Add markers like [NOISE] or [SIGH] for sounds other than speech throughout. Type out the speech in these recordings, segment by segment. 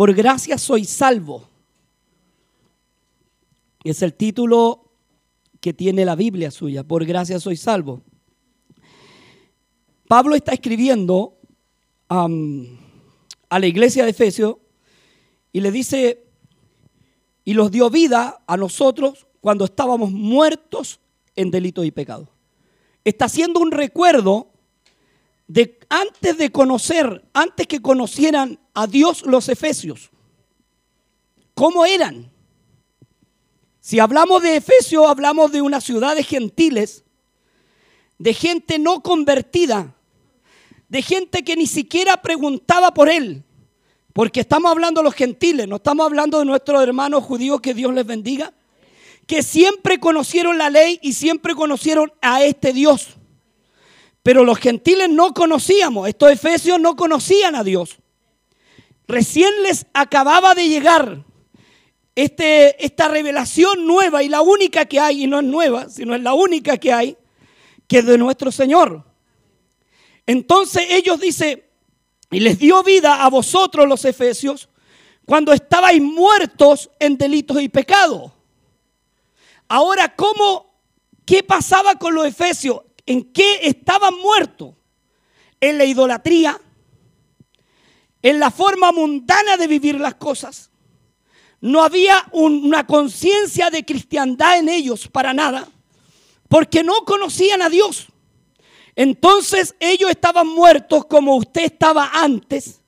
Por gracia soy salvo. Es el título que tiene la Biblia suya. Por gracia soy salvo. Pablo está escribiendo a la iglesia de Efesios y le dice, y los dio vida a nosotros cuando estábamos muertos en delitos y pecados. Está haciendo un recuerdo de antes de conocer, antes que conocieran a Dios los efesios. ¿Cómo eran? Si hablamos de Efesios, hablamos de una ciudad de gentiles, de gente no convertida, de gente que ni siquiera preguntaba por él. Porque estamos hablando de los gentiles, no estamos hablando de nuestros hermanos judíos, que Dios les bendiga, que siempre conocieron la ley y siempre conocieron a este Dios. Pero los gentiles no conocíamos, estos efesios no conocían a Dios. Recién les acababa de llegar este, esta revelación nueva y la única que hay, y no es nueva, sino es la única que hay, que es de nuestro Señor. Entonces ellos dicen, y les dio vida a vosotros los efesios, cuando estabais muertos en delitos y pecados. Ahora, ¿cómo, qué pasaba con los efesios? ¿En qué estaban muertos? En la idolatría, en la forma mundana de vivir las cosas. No había una conciencia de cristiandad en ellos para nada, porque no conocían a Dios. Entonces ellos estaban muertos como usted estaba antes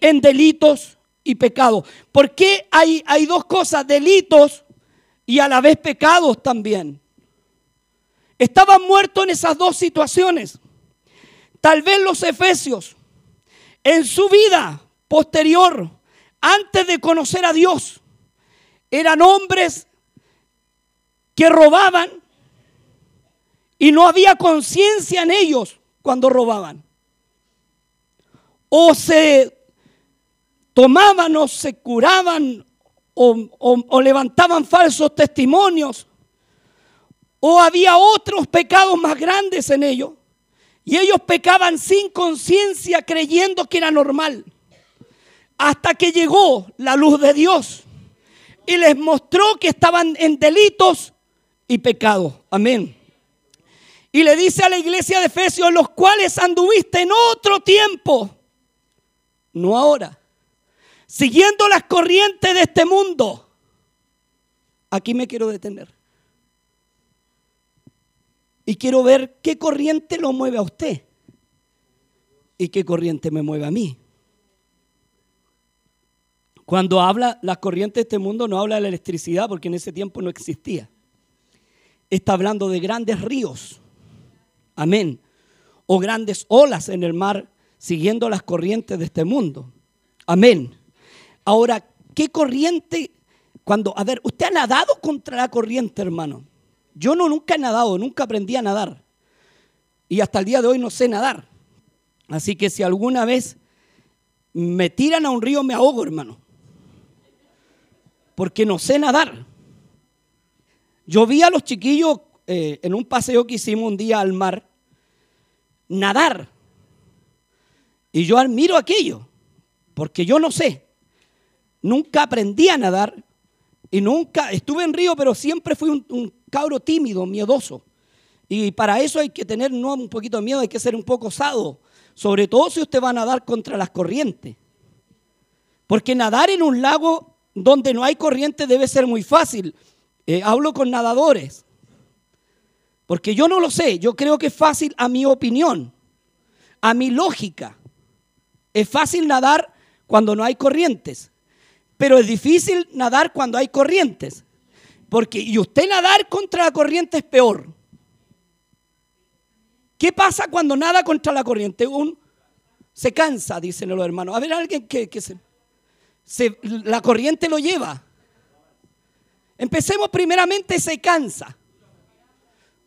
en delitos y pecados. ¿Por qué hay, hay dos cosas, delitos y a la vez pecados también? Estaban muertos en esas dos situaciones. Tal vez los efesios, en su vida posterior, antes de conocer a Dios, eran hombres que robaban, y no había conciencia en ellos cuando robaban. O se tomaban o se curaban o, levantaban falsos testimonios. O había otros pecados más grandes en ellos. Y ellos pecaban sin conciencia creyendo que era normal. Hasta que llegó la luz de Dios y les mostró que estaban en delitos y pecados. Amén. Y le dice a la iglesia de Efesios, los cuales anduviste en otro tiempo, no ahora, siguiendo las corrientes de este mundo. Aquí me quiero detener. Y quiero ver qué corriente lo mueve a usted y qué corriente me mueve a mí. Cuando habla las corrientes de este mundo no habla de la electricidad porque en ese tiempo no existía. Está hablando de grandes ríos Amén. O grandes olas en el mar siguiendo las corrientes de este mundo. Amén. Ahora, ¿qué corriente? Cuando, a ver, ¿usted ha nadado contra la corriente, hermano? Yo no nunca he nadado, nunca aprendí a nadar. Y hasta el día de hoy no sé nadar. Así que si alguna vez me tiran a un río, me ahogo, hermano. Porque no sé nadar. Yo vi a los chiquillos eh, en un paseo que hicimos un día al mar nadar. Y yo admiro aquello, porque yo no sé. Nunca aprendí a nadar y nunca estuve en río, pero siempre fui un, cabro tímido, miedoso. Y para eso hay que tener un poquito de miedo, hay que ser un poco osado, sobre todo si usted va a nadar contra las corrientes. Porque nadar en un lago donde no hay corriente debe ser muy fácil. Eh, hablo con nadadores. Porque yo no lo sé, yo creo que es fácil a mi opinión, a mi lógica. Es fácil nadar cuando no hay corrientes, pero es difícil nadar cuando hay corrientes. Porque y usted nadar contra la corriente es peor. ¿Qué pasa cuando nada contra la corriente? Un, se cansa, dicen los hermanos. A ver, alguien que, se, la corriente lo lleva. Empecemos primeramente, se cansa.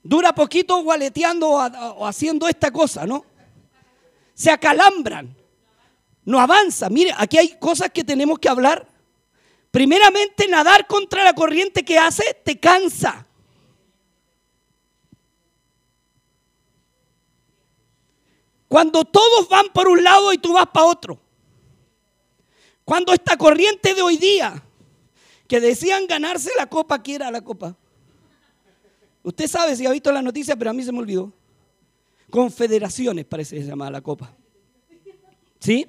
Dura poquito gualeteando o haciendo esta cosa, ¿no? Se acalambran. No avanza. Mire, aquí hay cosas que tenemos que hablar. Primeramente, nadar contra la corriente que hace te cansa. Cuando todos van por un lado y tú vas para otro. Cuando esta corriente de hoy día, que decían ganarse la copa, ¿qué era la copa? Usted sabe si ha visto la noticia, pero a mí se me olvidó. Confederaciones parece que se llamaba la copa. ¿Sí?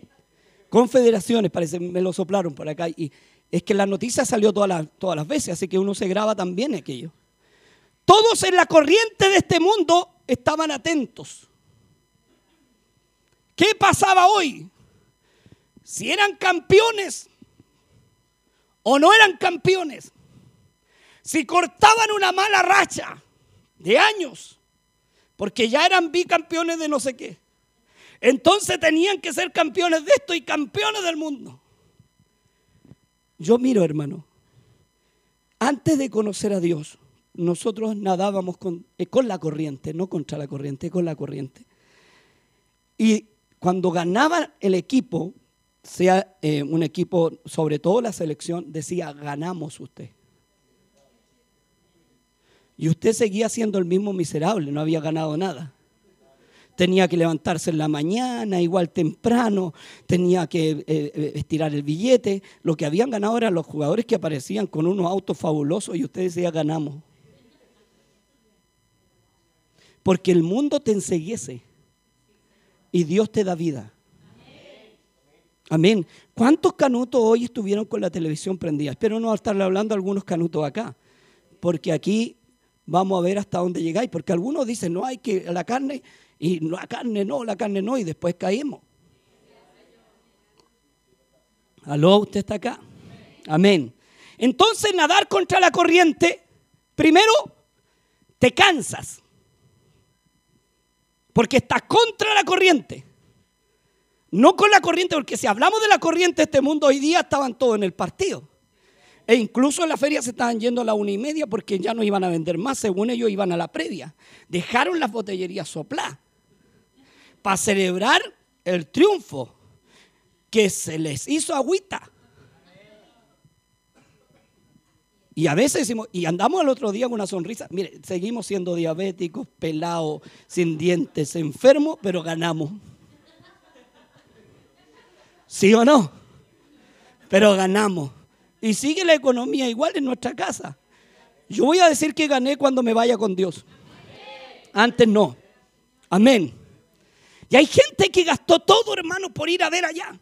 Confederaciones, parece, me lo soplaron por acá. Y es que la noticia salió todas las, todas las veces, así que uno se graba también aquello. Todos en la corriente de este mundo estaban atentos. ¿Qué pasaba hoy? Si eran campeones o no eran campeones. Si cortaban una mala racha de años, porque ya eran bicampeones de no sé qué. Entonces tenían que ser campeones de esto y campeones del mundo. Yo miro, hermano, antes de conocer a Dios, nosotros nadábamos con, eh, con la corriente, no contra la corriente, con la corriente. Y cuando ganaba el equipo, sea eh, un equipo, sobre todo la selección, decía, ganamos usted. Y usted seguía siendo el mismo miserable, no había ganado nada tenía que levantarse en la mañana, igual temprano, tenía que eh, eh, estirar el billete. Lo que habían ganado eran los jugadores que aparecían con unos autos fabulosos y ustedes ya ganamos. Porque el mundo te enseguiese y Dios te da vida. Amén. ¿Cuántos canutos hoy estuvieron con la televisión prendida? Espero no estarle hablando a algunos canutos acá, porque aquí vamos a ver hasta dónde llegáis, porque algunos dicen, no hay que la carne, y la carne no, la carne no, y después caímos. Aló, usted está acá. Amén. Entonces nadar contra la corriente, primero te cansas, porque estás contra la corriente. No con la corriente, porque si hablamos de la corriente, este mundo hoy día estaban todos en el partido. E incluso en la feria se estaban yendo a la una y media porque ya no iban a vender más, según ellos iban a la previa. Dejaron las botellerías soplar para celebrar el triunfo que se les hizo agüita. Y a veces decimos, y andamos el otro día con una sonrisa, mire, seguimos siendo diabéticos, pelados, sin dientes, enfermos, pero ganamos. ¿Sí o no? Pero ganamos. Y sigue la economía igual en nuestra casa. Yo voy a decir que gané cuando me vaya con Dios. Antes no. Amén. Y hay gente que gastó todo, hermano, por ir a ver allá.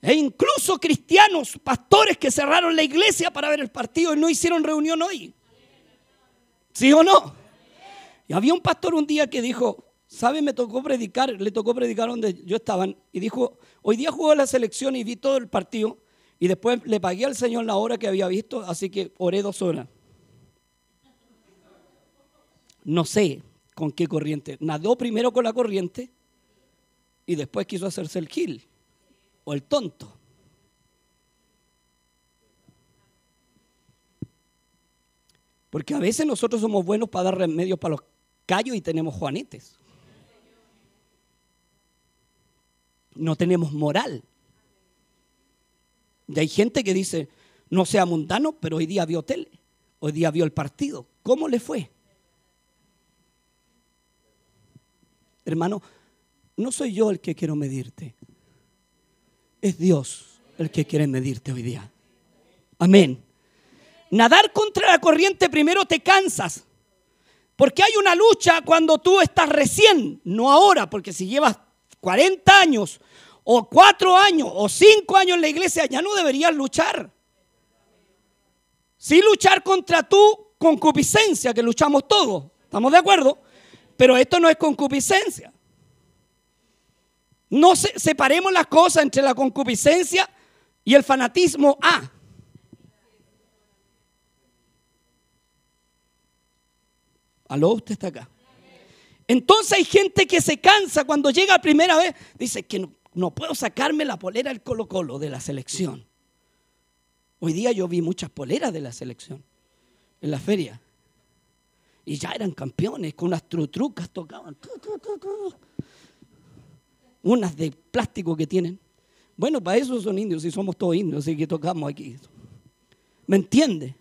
E incluso cristianos, pastores que cerraron la iglesia para ver el partido y no hicieron reunión hoy. ¿Sí o no? Y había un pastor un día que dijo, ¿sabe? Me tocó predicar, le tocó predicar donde yo estaba. Y dijo, hoy día jugó la selección y vi todo el partido. Y después le pagué al Señor la hora que había visto, así que oré dos horas. No sé, con qué corriente. Nadó primero con la corriente y después quiso hacerse el gil o el tonto. Porque a veces nosotros somos buenos para dar remedios para los callos y tenemos juanetes. No tenemos moral. Y hay gente que dice, no sea mundano, pero hoy día vio tele, hoy día vio el partido. ¿Cómo le fue? Hermano, no soy yo el que quiero medirte. Es Dios el que quiere medirte hoy día. Amén. Nadar contra la corriente primero te cansas. Porque hay una lucha cuando tú estás recién, no ahora, porque si llevas 40 años o 4 años o 5 años en la iglesia, ya no deberías luchar. Sí luchar contra tu concupiscencia, que luchamos todos. ¿Estamos de acuerdo? Pero esto no es concupiscencia. No separemos las cosas entre la concupiscencia y el fanatismo A. Aló, usted está acá. Entonces hay gente que se cansa cuando llega la primera vez. Dice que no, no puedo sacarme la polera del Colo Colo de la selección. Hoy día yo vi muchas poleras de la selección en la feria. Y ya eran campeones, con unas trutrucas tocaban. Unas de plástico que tienen. Bueno, para eso son indios, y somos todos indios, así que tocamos aquí. ¿Me entiende?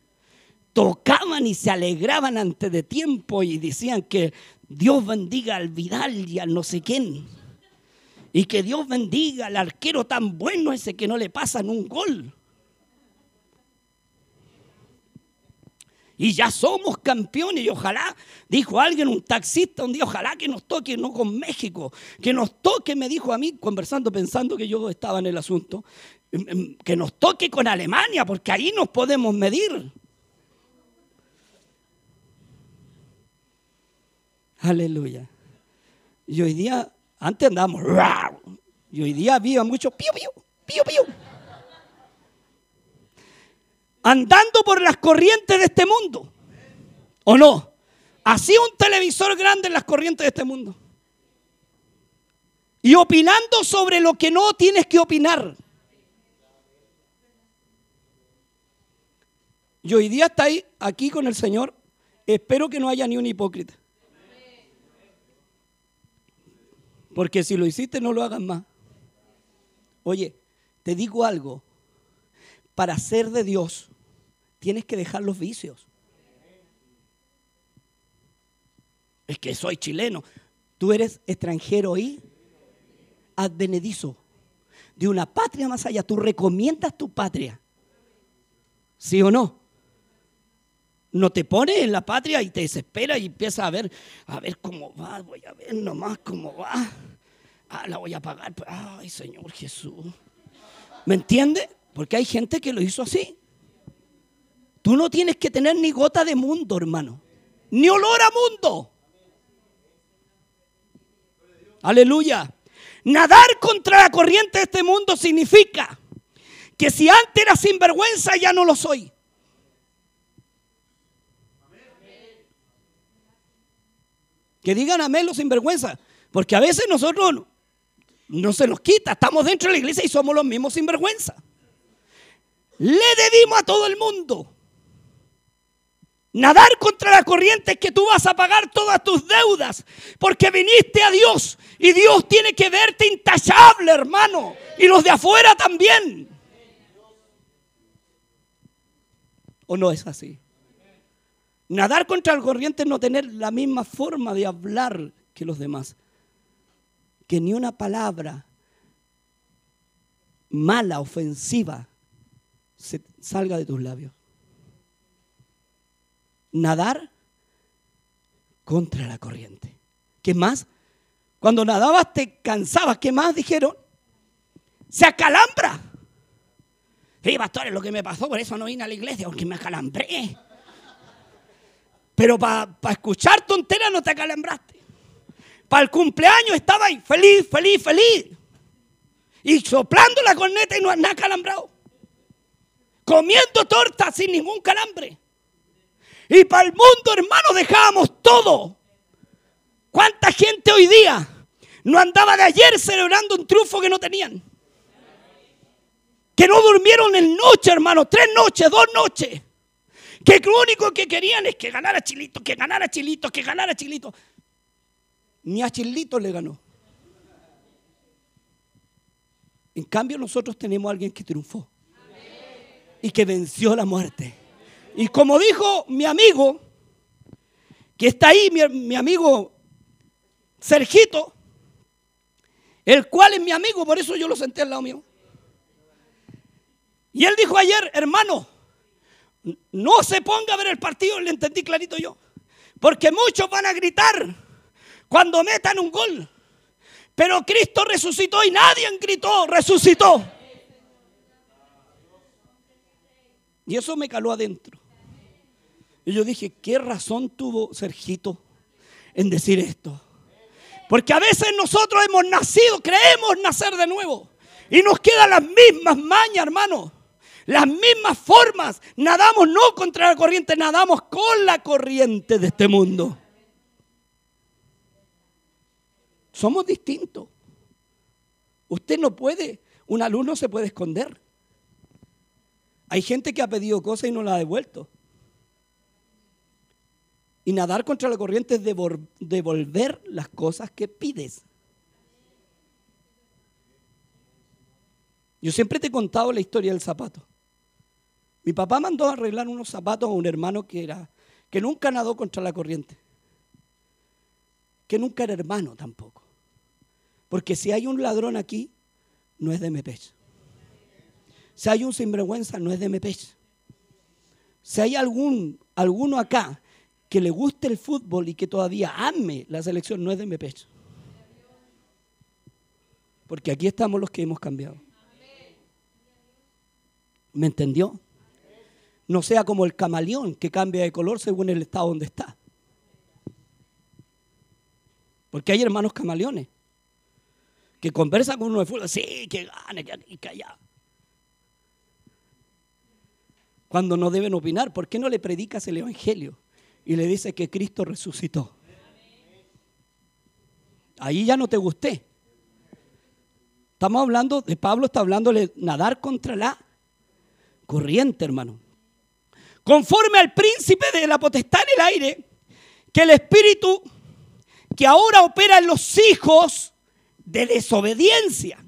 Tocaban y se alegraban antes de tiempo y decían que Dios bendiga al Vidal y al no sé quién. Y que Dios bendiga al arquero tan bueno ese que no le pasan un gol. Y ya somos campeones y ojalá, dijo alguien, un taxista un día, ojalá que nos toque, no con México, que nos toque, me dijo a mí, conversando, pensando que yo estaba en el asunto, em, em, que nos toque con Alemania, porque ahí nos podemos medir. Aleluya. Y hoy día, antes andábamos, y hoy día había mucho pío, pío, pío, pío andando por las corrientes de este mundo. ¿O no? Así un televisor grande en las corrientes de este mundo. Y opinando sobre lo que no tienes que opinar. Y hoy día está ahí, aquí con el Señor. Espero que no haya ni un hipócrita. Porque si lo hiciste, no lo hagas más. Oye, te digo algo. Para ser de Dios, tienes que dejar los vicios. Es que soy chileno. Tú eres extranjero y advenedizo de una patria más allá. Tú recomiendas tu patria. ¿Sí o no? No te pones en la patria y te desespera y empiezas a ver, a ver cómo va, voy a ver nomás cómo va. Ah, la voy a pagar. Ay, Señor Jesús. ¿Me entiende? Porque hay gente que lo hizo así. Tú no tienes que tener ni gota de mundo, hermano. Ni olor a mundo. Aleluya. Nadar contra la corriente de este mundo significa que si antes era sinvergüenza, ya no lo soy. Que digan amén los sinvergüenza. Porque a veces nosotros no, no se nos quita. Estamos dentro de la iglesia y somos los mismos sinvergüenza. Le debimos a todo el mundo. Nadar contra la corriente es que tú vas a pagar todas tus deudas porque viniste a Dios y Dios tiene que verte intachable, hermano, y los de afuera también. ¿O no es así? Nadar contra la corriente es no tener la misma forma de hablar que los demás. Que ni una palabra mala, ofensiva, se salga de tus labios nadar contra la corriente. ¿Qué más? Cuando nadabas te cansabas. ¿Qué más dijeron? Se acalambra. Sí, pastor, es lo que me pasó, por eso no vine a la iglesia, porque me acalambré. Pero para escuchar tonteras no te acalambraste. Para el cumpleaños estaba ahí, feliz, feliz, feliz. Y soplando la corneta y no has acalambrado. Comiendo torta sin ningún calambre. Y para el mundo, hermano, dejábamos todo. ¿Cuánta gente hoy día no andaba de ayer celebrando un triunfo que no tenían? Que no durmieron en noche, hermano, tres noches, dos noches. Que lo único que querían es que ganara Chilito, que ganara Chilito, que ganara Chilito. Ni a Chilito le ganó. En cambio, nosotros tenemos a alguien que triunfó y que venció la muerte. Y como dijo mi amigo, que está ahí, mi, amigo Sergito, el cual es mi amigo, por eso yo lo senté al lado mío. Y él dijo ayer, hermano, no se ponga a ver el partido, le entendí clarito yo. Porque muchos van a gritar cuando metan un gol. Pero Cristo resucitó y nadie gritó, resucitó. Y eso me caló adentro. Y yo dije, ¿qué razón tuvo Sergito en decir esto? Porque a veces nosotros hemos nacido, creemos nacer de nuevo. Y nos quedan las mismas mañas, hermano. Las mismas formas. Nadamos no contra la corriente, nadamos con la corriente de este mundo. Somos distintos. Usted no puede, un alumno se puede esconder. Hay gente que ha pedido cosas y no la ha devuelto. Y nadar contra la corriente es devolver las cosas que pides. Yo siempre te he contado la historia del zapato. Mi papá mandó a arreglar unos zapatos a un hermano que era que nunca nadó contra la corriente. Que nunca era hermano tampoco. Porque si hay un ladrón aquí, no es de Mepech. Si hay un sinvergüenza, no es de Mepech. Si hay algún, alguno acá que le guste el fútbol y que todavía ame la selección, no es de Mepech. Porque aquí estamos los que hemos cambiado. ¿Me entendió? No sea como el camaleón que cambia de color según el estado donde está. Porque hay hermanos camaleones que conversan con uno de fútbol, sí, que gane, que allá. Cuando no deben opinar, ¿por qué no le predicas el Evangelio y le dices que Cristo resucitó? Ahí ya no te gusté. Estamos hablando, de Pablo está hablando de nadar contra la corriente, hermano. Conforme al príncipe de la potestad en el aire, que el Espíritu que ahora opera en los hijos de desobediencia.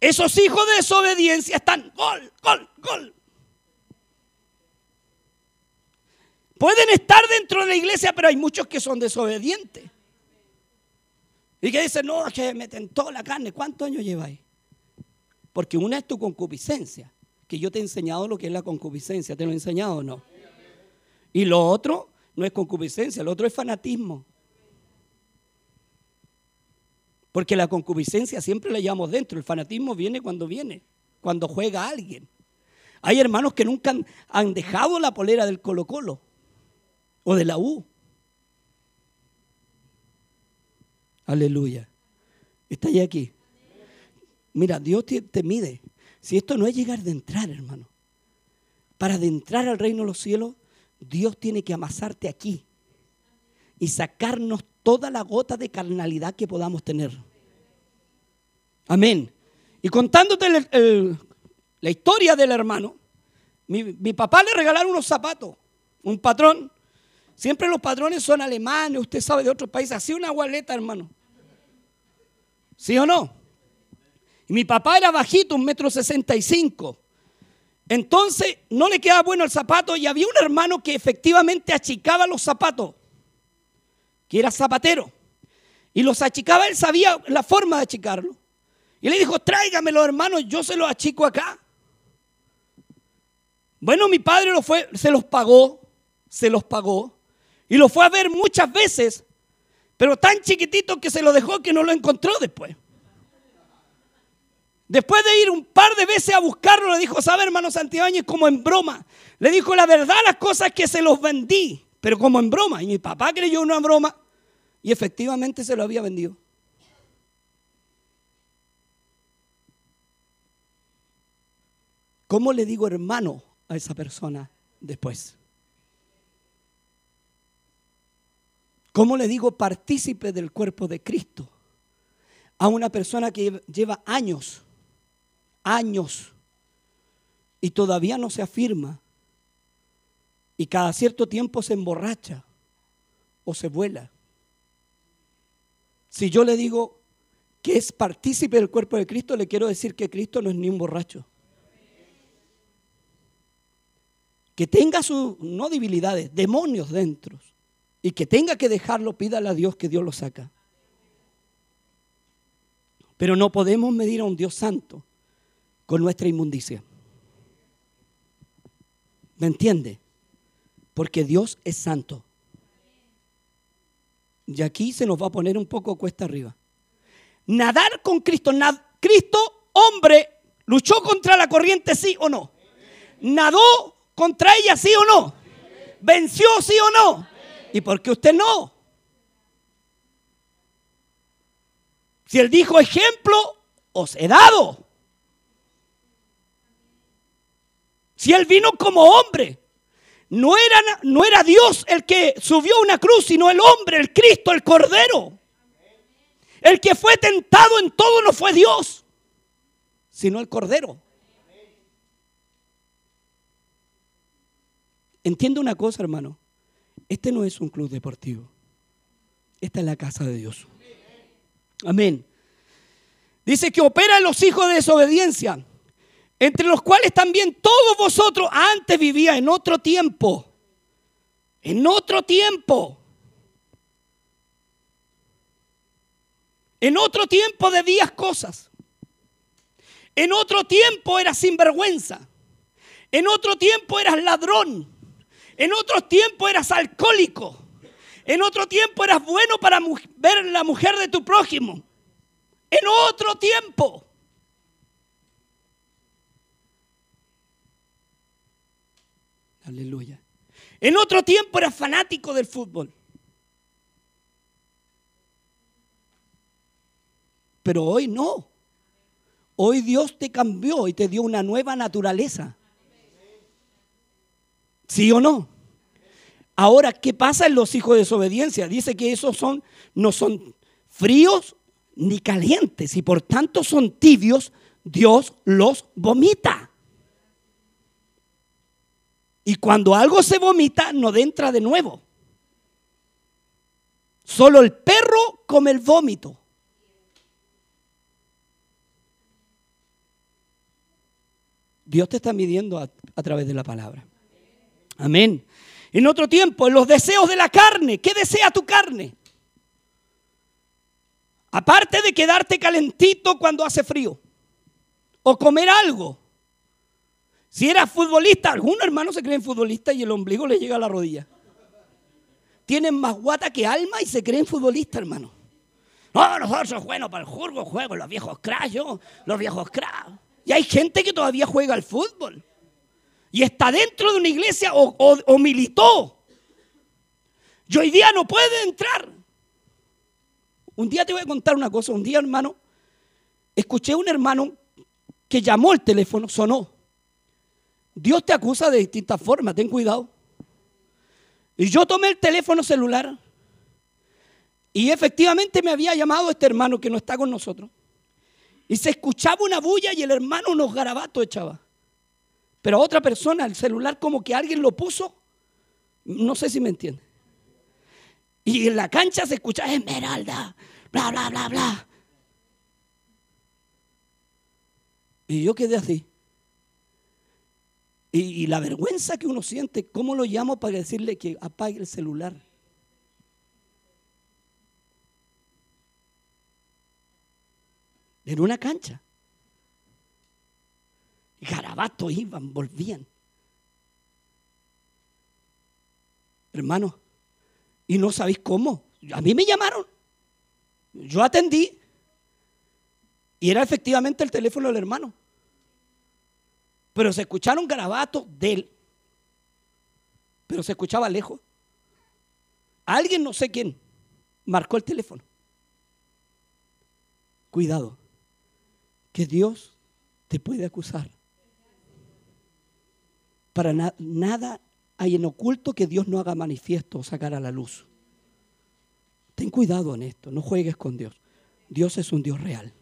Esos hijos de desobediencia están gol, gol, gol. Pueden estar dentro de la iglesia, pero hay muchos que son desobedientes. Y que dicen, no, que me tentó la carne. ¿Cuántos años lleváis? Porque una es tu concupiscencia, que yo te he enseñado lo que es la concupiscencia. ¿Te lo he enseñado o no? Y lo otro no es concupiscencia, lo otro es fanatismo. Porque la concupiscencia siempre la llevamos dentro, el fanatismo viene cuando viene, cuando juega alguien. Hay hermanos que nunca han, dejado la polera del Colo Colo o de la U. Aleluya. Está ahí aquí. Mira, Dios te, mide. Si esto no es llegar de entrar, hermano. Para de entrar al reino de los cielos, Dios tiene que amasarte aquí y sacarnos toda la gota de carnalidad que podamos tener. Amén. Y contándote la historia del hermano, mi, papá le regalaron unos zapatos, un patrón. Siempre los patrones son alemanes, usted sabe de otros países, así una gualeta, hermano. ¿Sí o no? Y mi papá era bajito, un metro sesenta y cinco. Entonces no le quedaba bueno el zapato y había un hermano que efectivamente achicaba los zapatos, que era zapatero. Y los achicaba, él sabía la forma de achicarlo. Y le dijo, tráigamelo hermano, yo se los achico acá. Bueno, mi padre lo fue, se los pagó, se los pagó. Y lo fue a ver muchas veces, pero tan chiquitito que se lo dejó que no lo encontró después. Después de ir un par de veces a buscarlo, le dijo, ¿sabe hermano Santibáñez? Como en broma. Le dijo la verdad las cosas que se los vendí, pero como en broma. Y mi papá creyó una broma y efectivamente se lo había vendido. ¿Cómo le digo hermano a esa persona después? ¿Cómo le digo partícipe del cuerpo de Cristo a una persona que lleva años años y todavía no se afirma y cada cierto tiempo se emborracha o se vuela. Si yo le digo que es partícipe del cuerpo de Cristo, le quiero decir que Cristo no es ni un borracho. Que tenga sus, no debilidades, demonios dentro. Y que tenga que dejarlo, pídale a Dios que Dios lo saca. Pero no podemos medir a un Dios santo con nuestra inmundicia. ¿Me entiende? Porque Dios es santo. Y aquí se nos va a poner un poco cuesta arriba. Nadar con Cristo. Cristo, hombre, luchó contra la corriente, sí o no. Nadó contra ella, sí o no. Venció, sí o no. ¿Y por qué usted no? Si él dijo ejemplo, os he dado. Si Él vino como hombre, no era, no era Dios el que subió una cruz, sino el hombre, el Cristo, el Cordero. El que fue tentado en todo no fue Dios, sino el Cordero. Entiende una cosa, hermano. Este no es un club deportivo. Esta es la casa de Dios. Amén. Dice que opera en los hijos de desobediencia entre los cuales también todos vosotros antes vivía en otro tiempo, en otro tiempo. En otro tiempo debías cosas. En otro tiempo eras sinvergüenza. En otro tiempo eras ladrón. En otro tiempo eras alcohólico. En otro tiempo eras bueno para ver la mujer de tu prójimo. En otro tiempo. Aleluya. En otro tiempo eras fanático del fútbol. Pero hoy no. Hoy Dios te cambió y te dio una nueva naturaleza. ¿Sí o no? Ahora, ¿qué pasa en los hijos de desobediencia? Dice que esos son, no son fríos ni calientes y por tanto son tibios. Dios los vomita. Y cuando algo se vomita, no entra de nuevo. Solo el perro come el vómito. Dios te está midiendo a, a, través de la palabra. Amén. En otro tiempo, en los deseos de la carne, ¿qué desea tu carne? Aparte de quedarte calentito cuando hace frío o comer algo. Si eras futbolista, algunos hermanos se creen futbolistas y el ombligo les llega a la rodilla. Tienen más guata que alma y se creen futbolistas, hermano. No, nosotros somos buenos para el juego, juego, los viejos crash, los viejos crash. Y hay gente que todavía juega al fútbol. Y está dentro de una iglesia o, militó. Y hoy día no puede entrar. Un día te voy a contar una cosa. Un día, hermano, escuché a un hermano que llamó el teléfono, sonó. Dios te acusa de distintas formas, ten cuidado. Y yo tomé el teléfono celular y efectivamente me había llamado este hermano que no está con nosotros. Y se escuchaba una bulla y el hermano unos garabatos echaba. Pero a otra persona, el celular como que alguien lo puso, no sé si me entiende. Y en la cancha se escuchaba Esmeralda, bla, bla, bla, bla. Y yo quedé así. Y, la vergüenza que uno siente, ¿cómo lo llamo para decirle que apague el celular? En una cancha. Garabatos iban, volvían. Hermano, y no sabéis cómo. A mí me llamaron. Yo atendí. Y era efectivamente el teléfono del hermano. Pero se escucharon garabatos de él. Pero se escuchaba lejos. Alguien, no sé quién, marcó el teléfono. Cuidado, que Dios te puede acusar. Para nada hay en oculto que Dios no haga manifiesto o sacar a la luz. Ten cuidado en esto, no juegues con Dios. Dios es un Dios real.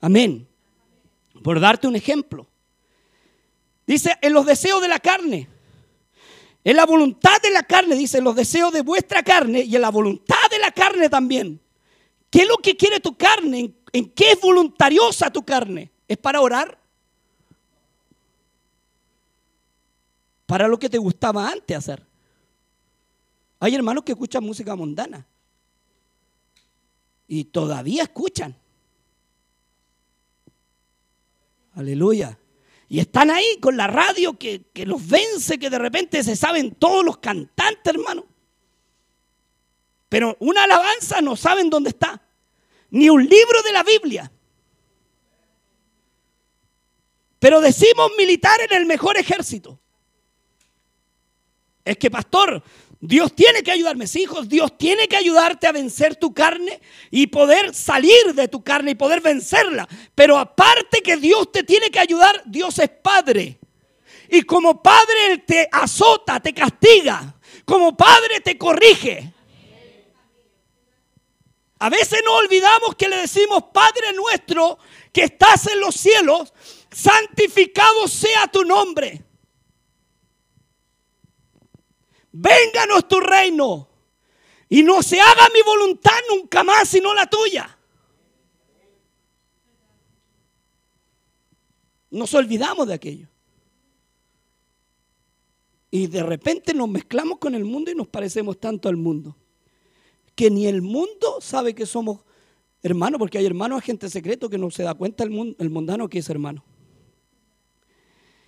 Amén. Por darte un ejemplo. Dice, en los deseos de la carne. En la voluntad de la carne, dice, en los deseos de vuestra carne y en la voluntad de la carne también. ¿Qué es lo que quiere tu carne? ¿En, qué es voluntariosa tu carne? ¿Es para orar? Para lo que te gustaba antes hacer. Hay hermanos que escuchan música mundana. Y todavía escuchan. Aleluya. Y están ahí con la radio que, los vence, que de repente se saben todos los cantantes, hermano. Pero una alabanza no saben dónde está. Ni un libro de la Biblia. Pero decimos militar en el mejor ejército. Es que, pastor, Dios tiene que ayudarme, hijos. Dios tiene que ayudarte a vencer tu carne y poder salir de tu carne y poder vencerla. Pero aparte que Dios te tiene que ayudar, Dios es Padre. Y como Padre Él te azota, te castiga. Como Padre te corrige. A veces no olvidamos que le decimos, Padre nuestro que estás en los cielos, santificado sea tu nombre. Vénganos tu reino y no se haga mi voluntad nunca más sino la tuya. Nos olvidamos de aquello. Y de repente nos mezclamos con el mundo y nos parecemos tanto al mundo. que ni el mundo sabe que somos hermanos, porque hay hermanos agentes secretos que no se da cuenta el, mundo, el mundano que es hermano.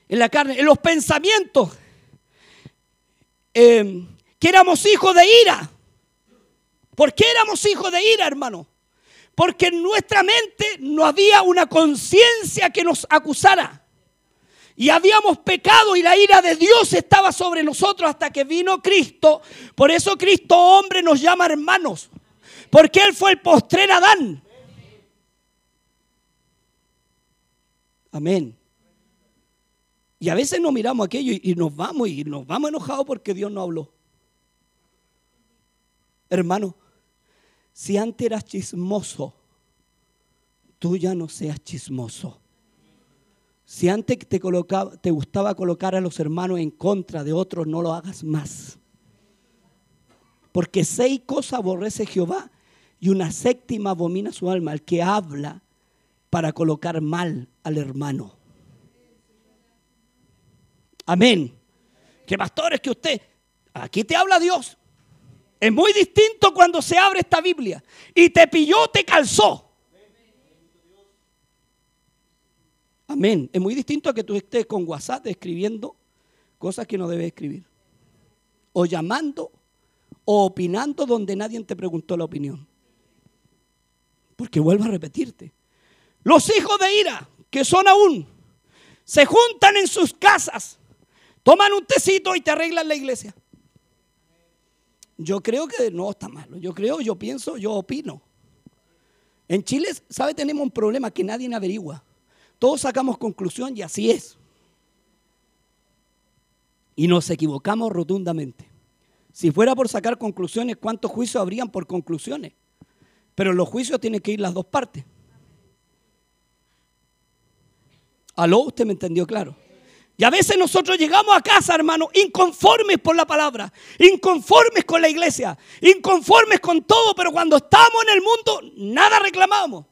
En la carne, en los pensamientos, eh, que éramos hijos de ira. ¿Por qué éramos hijos de ira, hermano? Porque en nuestra mente no había una conciencia que nos acusara. Y habíamos pecado y la ira de Dios estaba sobre nosotros hasta que vino Cristo. Por eso Cristo hombre nos llama hermanos. Porque Él fue el postrer Adán. Amén. Y a veces nos miramos aquello y nos vamos y nos vamos enojados porque Dios no habló. Hermano, si antes eras chismoso, tú ya no seas chismoso. Si antes te, te gustaba colocar a los hermanos en contra de otros, no lo hagas más. Porque seis cosas aborrece Jehová y una séptima abomina su alma, el que habla para colocar mal al hermano. Amén. Que pastores que usted, aquí te habla Dios. Es muy distinto cuando se abre esta Biblia y te pilló, te calzó. Amén. Es muy distinto a que tú estés con WhatsApp escribiendo cosas que no debes escribir. O llamando o opinando donde nadie te preguntó la opinión. Porque vuelvo a repetirte. Los hijos de ira, que son aún, se juntan en sus casas, toman un tecito y te arreglan la iglesia. Yo creo que no está malo. Yo creo, yo pienso, yo opino. En Chile, ¿sabe? Tenemos un problema que nadie averigua. Todos sacamos conclusión y así es. Y nos equivocamos rotundamente. Si fuera por sacar conclusiones, ¿cuántos juicios habrían por conclusiones? Pero los juicios tienen que ir las dos partes. ¿Aló? ¿Usted me entendió claro? Y a veces nosotros llegamos a casa, hermano, inconformes por la palabra, inconformes con la iglesia, inconformes con todo, pero cuando estamos en el mundo, nada reclamamos.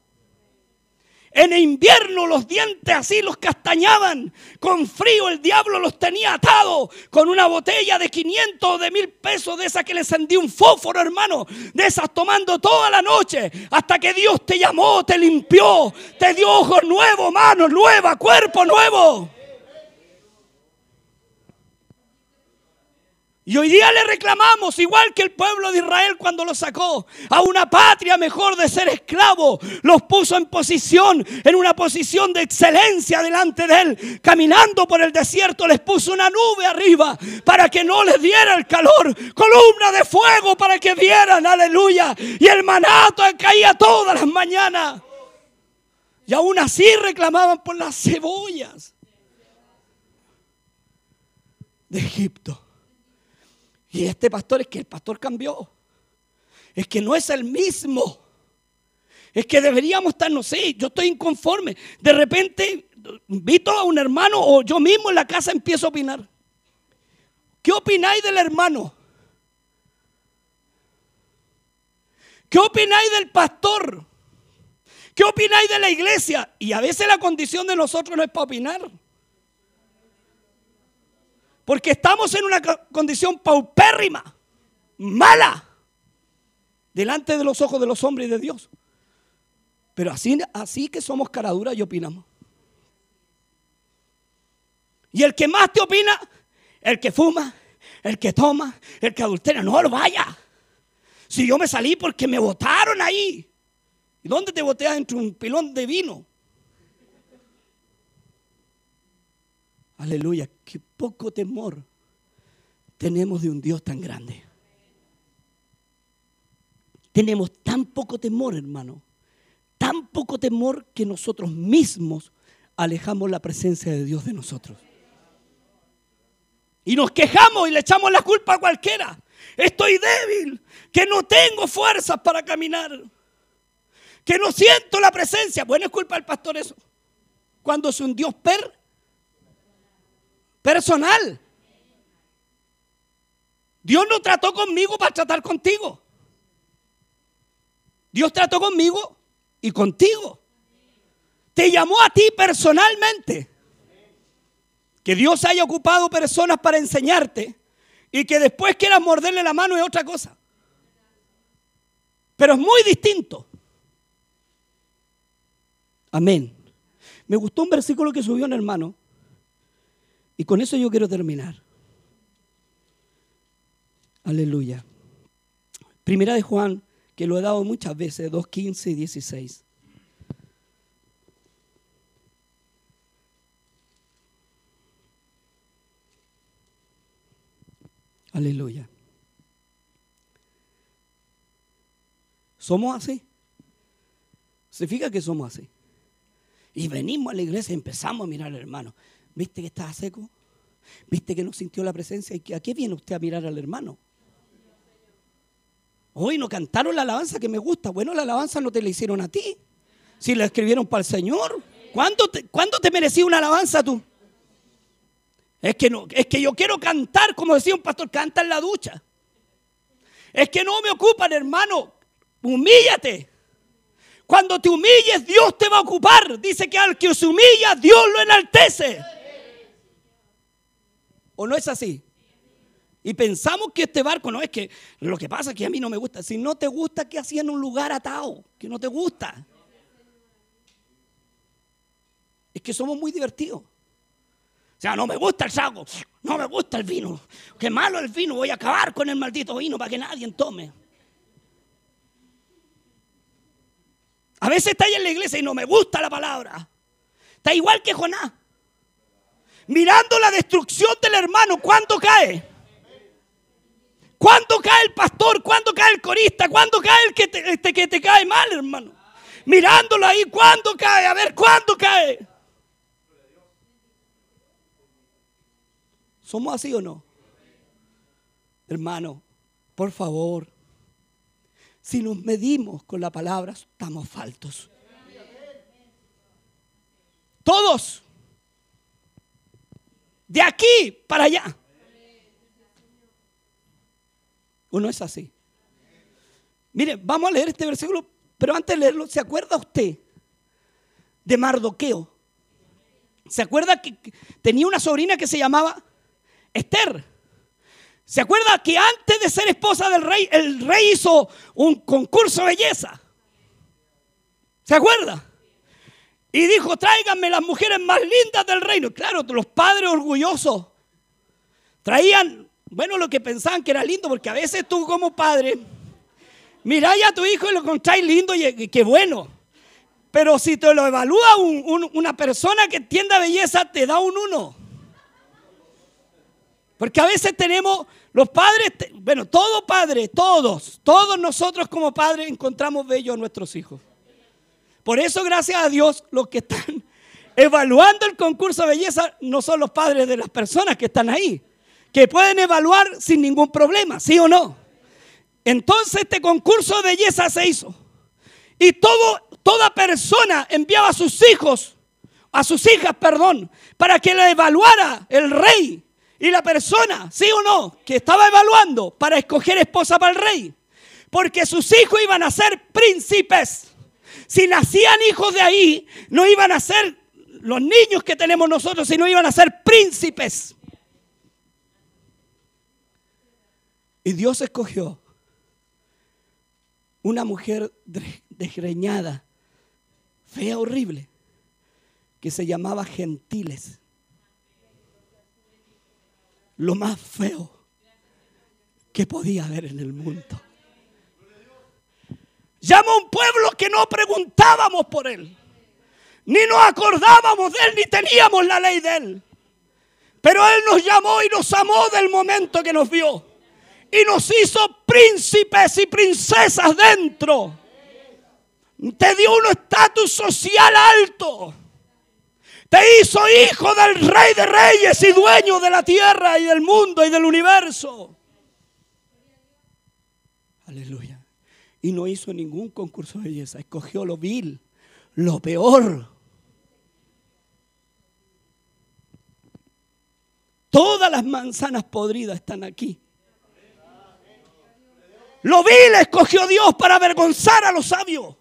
En invierno los dientes así los castañaban. Con frío el diablo los tenía atados con una botella de 500 o de mil pesos de esa que le encendí un fósforo, hermano. De esas tomando toda la noche hasta que Dios te llamó, te limpió, te dio ojos nuevos, manos nuevas, cuerpo nuevo. Y hoy día le reclamamos, igual que el pueblo de Israel cuando lo sacó a una patria mejor de ser esclavo, los puso en posición, en una posición de excelencia delante de él. Caminando por el desierto les puso una nube arriba para que no les diera el calor, columna de fuego para que vieran, aleluya. Y el manato caía todas las mañanas. Y aún así reclamaban por las cebollas de Egipto. Y este pastor es que el pastor cambió. Es que no es el mismo. Es que deberíamos estar, no sé, yo estoy inconforme. De repente invito a un hermano o yo mismo en la casa empiezo a opinar. ¿Qué opináis del hermano? ¿Qué opináis del pastor? ¿Qué opináis de la iglesia? Y a veces la condición de nosotros no es para opinar. Porque estamos en una condición paupérrima, mala, delante de los ojos de los hombres y de Dios. Pero así, así que somos caraduras y opinamos. Y el que más te opina, el que fuma, el que toma, el que adultera, no lo vaya. Si yo me salí porque me votaron ahí. ¿Y dónde te boteas entre un pilón de vino? Aleluya, qué poco temor tenemos de un Dios tan grande. Tenemos tan poco temor, hermano, tan poco temor que nosotros mismos alejamos la presencia de Dios de nosotros. Y nos quejamos y le echamos la culpa a cualquiera. Estoy débil, que no tengo fuerzas para caminar, que no siento la presencia. Bueno, es culpa del pastor eso. Cuando es un Dios per personal. Dios no trató conmigo para tratar contigo. Dios trató conmigo y contigo. Te llamó a ti personalmente. Que Dios haya ocupado personas para enseñarte y que después quieras morderle la mano es otra cosa. Pero es muy distinto. Amén. Me gustó un versículo que subió un hermano. Y con eso yo quiero terminar. Aleluya. Primera de Juan, que lo he dado muchas veces, 2, 15 y 16. Aleluya. Somos así. Se fija que somos así. Y venimos a la iglesia y empezamos a mirar al hermano. ¿Viste que estaba seco? ¿Viste que no sintió la presencia? ¿Y a qué viene usted a mirar al hermano? Hoy no cantaron la alabanza que me gusta. Bueno, la alabanza no te la hicieron a ti. Si la escribieron para el Señor. ¿Cuándo te, ¿cuándo te merecía una alabanza tú? Es que, no, es que yo quiero cantar, como decía un pastor, canta en la ducha. Es que no me ocupan, hermano. Humíllate. Cuando te humilles, Dios te va a ocupar. Dice que al que se humilla, Dios lo enaltece. ¿O no es así? Y pensamos que este barco no es que lo que pasa es que a mí no me gusta. Si no te gusta, ¿qué hacía en un lugar atado? Que no te gusta. Es que somos muy divertidos sea, no me gusta el saco, no me gusta el vino. Qué malo el vino, voy a acabar con el maldito vino para que nadie tome. A veces está ahí en la iglesia y no me gusta la palabra. Está igual que Jonás. Mirando la destrucción del hermano, ¿cuándo cae? ¿Cuándo cae el pastor? ¿Cuándo cae el corista? ¿Cuándo cae el que te, este que te cae mal, hermano? Mirándolo ahí, ¿cuándo cae? A ver, ¿cuándo cae? ¿Somos así o no? Hermano, por favor, si nos medimos con la palabra, estamos faltos. Todos. De aquí para allá. Uno es así. Mire, vamos a leer este versículo, pero antes de leerlo, ¿se acuerda usted de Mardoqueo? ¿Se acuerda que tenía una sobrina que se llamaba Esther. ¿Se acuerda que antes de ser esposa del rey, el rey hizo un concurso de belleza? ¿Se acuerda? Y dijo, tráiganme las mujeres más lindas del reino. Claro, los padres orgullosos traían, bueno, lo que pensaban que era lindo, porque a veces tú como padre, miráis a tu hijo y lo encontráis lindo y qué bueno. Pero si te lo evalúa una persona que entienda belleza, te da un uno. Porque a veces tenemos, los padres, bueno, todo padre, todos, todos nosotros como padres encontramos bellos a nuestros hijos. Por eso, gracias a Dios, los que están [LAUGHS] evaluando el concurso de belleza no son los padres de las personas que están ahí, que pueden evaluar sin ningún problema, ¿sí o no? Entonces este concurso de belleza se hizo. Y todo, toda persona enviaba a sus hijos, a sus hijas, perdón, para que la evaluara el rey y la persona, sí o no, que estaba evaluando para escoger esposa para el rey. Porque sus hijos iban a ser príncipes. Si nacían hijos de ahí, no iban a ser los niños que tenemos nosotros, sino iban a ser príncipes. Y Dios escogió una mujer desgreñada, fea, horrible, que se llamaba Gentiles lo más feo que podía haber en el mundo. Llamó a un pueblo que no preguntábamos por él, ni nos acordábamos de él, ni teníamos la ley de él. Pero él nos llamó y nos amó del momento que nos vio. Y nos hizo príncipes y princesas dentro. Te dio un estatus social alto te hizo hijo del rey de reyes y dueño de la tierra y del mundo y del universo. Aleluya. Y no hizo ningún concurso de belleza. Escogió lo vil, lo peor. Todas las manzanas podridas están aquí. Lo vil escogió Dios para avergonzar a los sabios.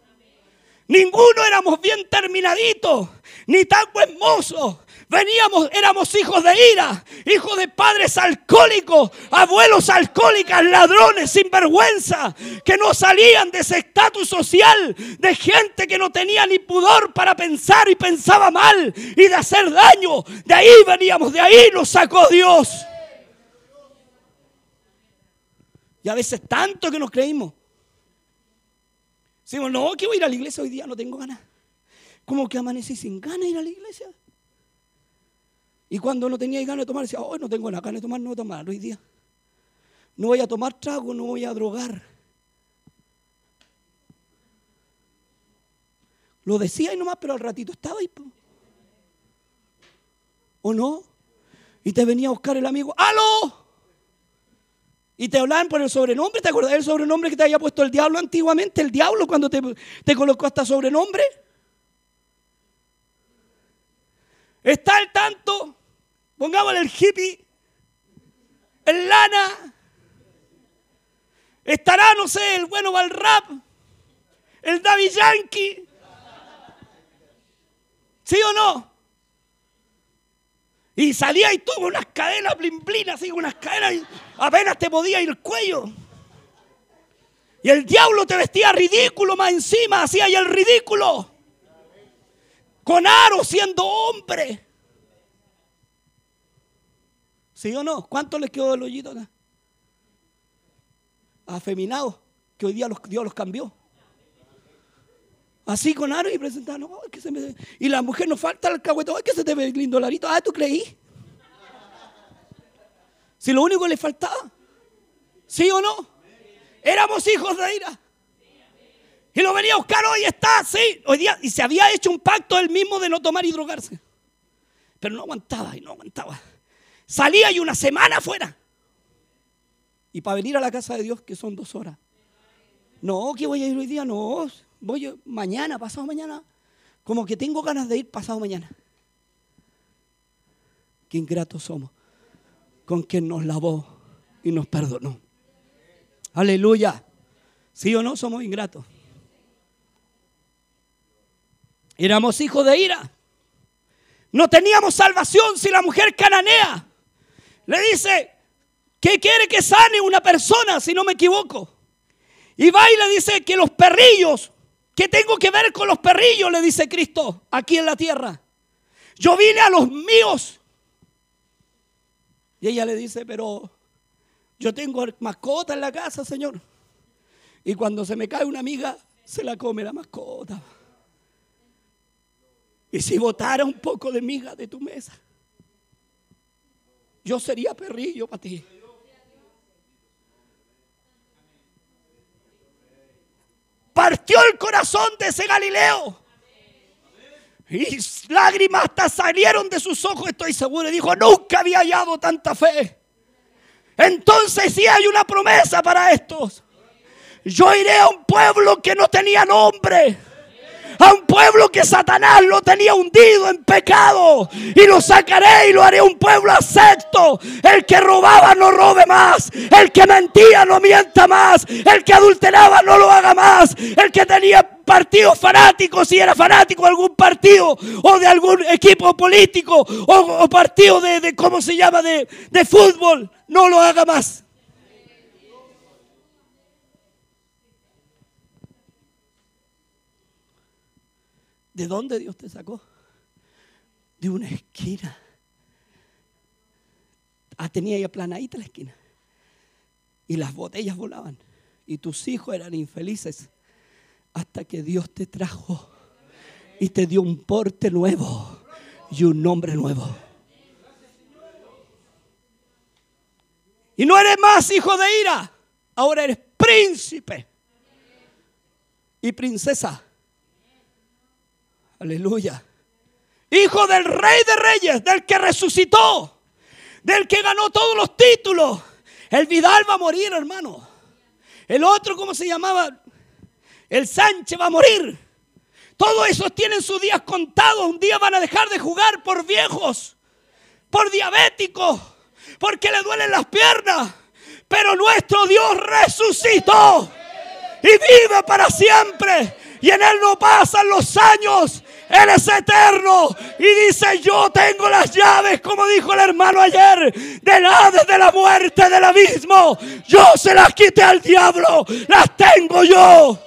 Ninguno éramos bien terminaditos, ni tan buen mozo. Veníamos, éramos hijos de ira, hijos de padres alcohólicos, abuelos alcohólicas, ladrones sin vergüenza, que no salían de ese estatus social de gente que no tenía ni pudor para pensar y pensaba mal y de hacer daño. De ahí veníamos, de ahí nos sacó Dios. Y a veces tanto que nos creímos. Decimos, no, que voy a ir a la iglesia hoy día, no tengo ganas. Como que amanecí sin ganas de ir a la iglesia. Y cuando no tenía ganas de tomar, decía, hoy no tengo ganas de tomar, no voy a tomar hoy día. No voy a tomar trago, no voy a drogar. Lo decía y nomás, pero al ratito estaba ahí. ¿O no? Y te venía a buscar el amigo, ¡aló! Y te hablaban por el sobrenombre. ¿Te acuerdas del sobrenombre que te había puesto el diablo antiguamente? El diablo cuando te, te colocó hasta sobrenombre. Está al tanto. Pongámosle el hippie. El lana. Estará, no sé, el bueno va rap. El David Yankee. ¿Sí o no? Y salía y tuvo unas cadenas blin así, unas cadenas, y apenas te podía ir el cuello. Y el diablo te vestía ridículo más encima, hacía ahí el ridículo. Con aro siendo hombre. ¿Sí o no? ¿Cuánto les quedó del hoyito acá? Afeminados, que hoy día los, Dios los cambió. Así con aro y presentando. que se me... Y la mujer nos falta el. Ay, que se te ve lindo el arito. Ah, tú creí. Si lo único que le faltaba. ¿Sí o no? Éramos hijos de ira. Y lo venía a buscar hoy, está, sí. Hoy día, y se había hecho un pacto él mismo de no tomar y drogarse. Pero no aguantaba y no aguantaba. Salía y una semana afuera. Y para venir a la casa de Dios, que son dos horas. No, que voy a ir hoy día, no voy mañana, pasado mañana, como que tengo ganas de ir pasado mañana. Qué ingratos somos con quien nos lavó y nos perdonó. Aleluya. ¿Sí o no somos ingratos? Éramos hijos de ira. No teníamos salvación si la mujer cananea le dice que quiere que sane una persona, si no me equivoco. Y va y le dice que los perrillos ¿Qué tengo que ver con los perrillos? Le dice Cristo aquí en la tierra. Yo vine a los míos. Y ella le dice, pero yo tengo mascota en la casa, Señor. Y cuando se me cae una amiga, se la come la mascota. Y si botara un poco de miga de tu mesa, yo sería perrillo para ti. partió el corazón de ese Galileo. Y lágrimas hasta salieron de sus ojos, estoy seguro. Y dijo, nunca había hallado tanta fe. Entonces sí hay una promesa para estos. Yo iré a un pueblo que no tenía nombre a un pueblo que Satanás lo tenía hundido en pecado. Y lo sacaré y lo haré un pueblo acepto. El que robaba no robe más. El que mentía no mienta más. El que adulteraba no lo haga más. El que tenía partidos fanáticos, si era fanático de algún partido o de algún equipo político o, partido de, ¿cómo se llama?, de, de fútbol, no lo haga más. ¿De dónde Dios te sacó? De una esquina. Ah, tenía ya planadita la esquina. Y las botellas volaban. Y tus hijos eran infelices. Hasta que Dios te trajo y te dio un porte nuevo y un nombre nuevo. Y no eres más hijo de ira. Ahora eres príncipe y princesa Aleluya. Hijo del rey de reyes, del que resucitó, del que ganó todos los títulos. El Vidal va a morir, hermano. El otro, ¿cómo se llamaba? El Sánchez va a morir. Todos esos tienen sus días contados. Un día van a dejar de jugar por viejos, por diabéticos, porque le duelen las piernas. Pero nuestro Dios resucitó y vive para siempre Y en Él no pasan los años. Él es eterno. Y dice, yo tengo las llaves, como dijo el hermano ayer, del Hades, de la muerte, del abismo. Yo se las quité al diablo. Las tengo yo.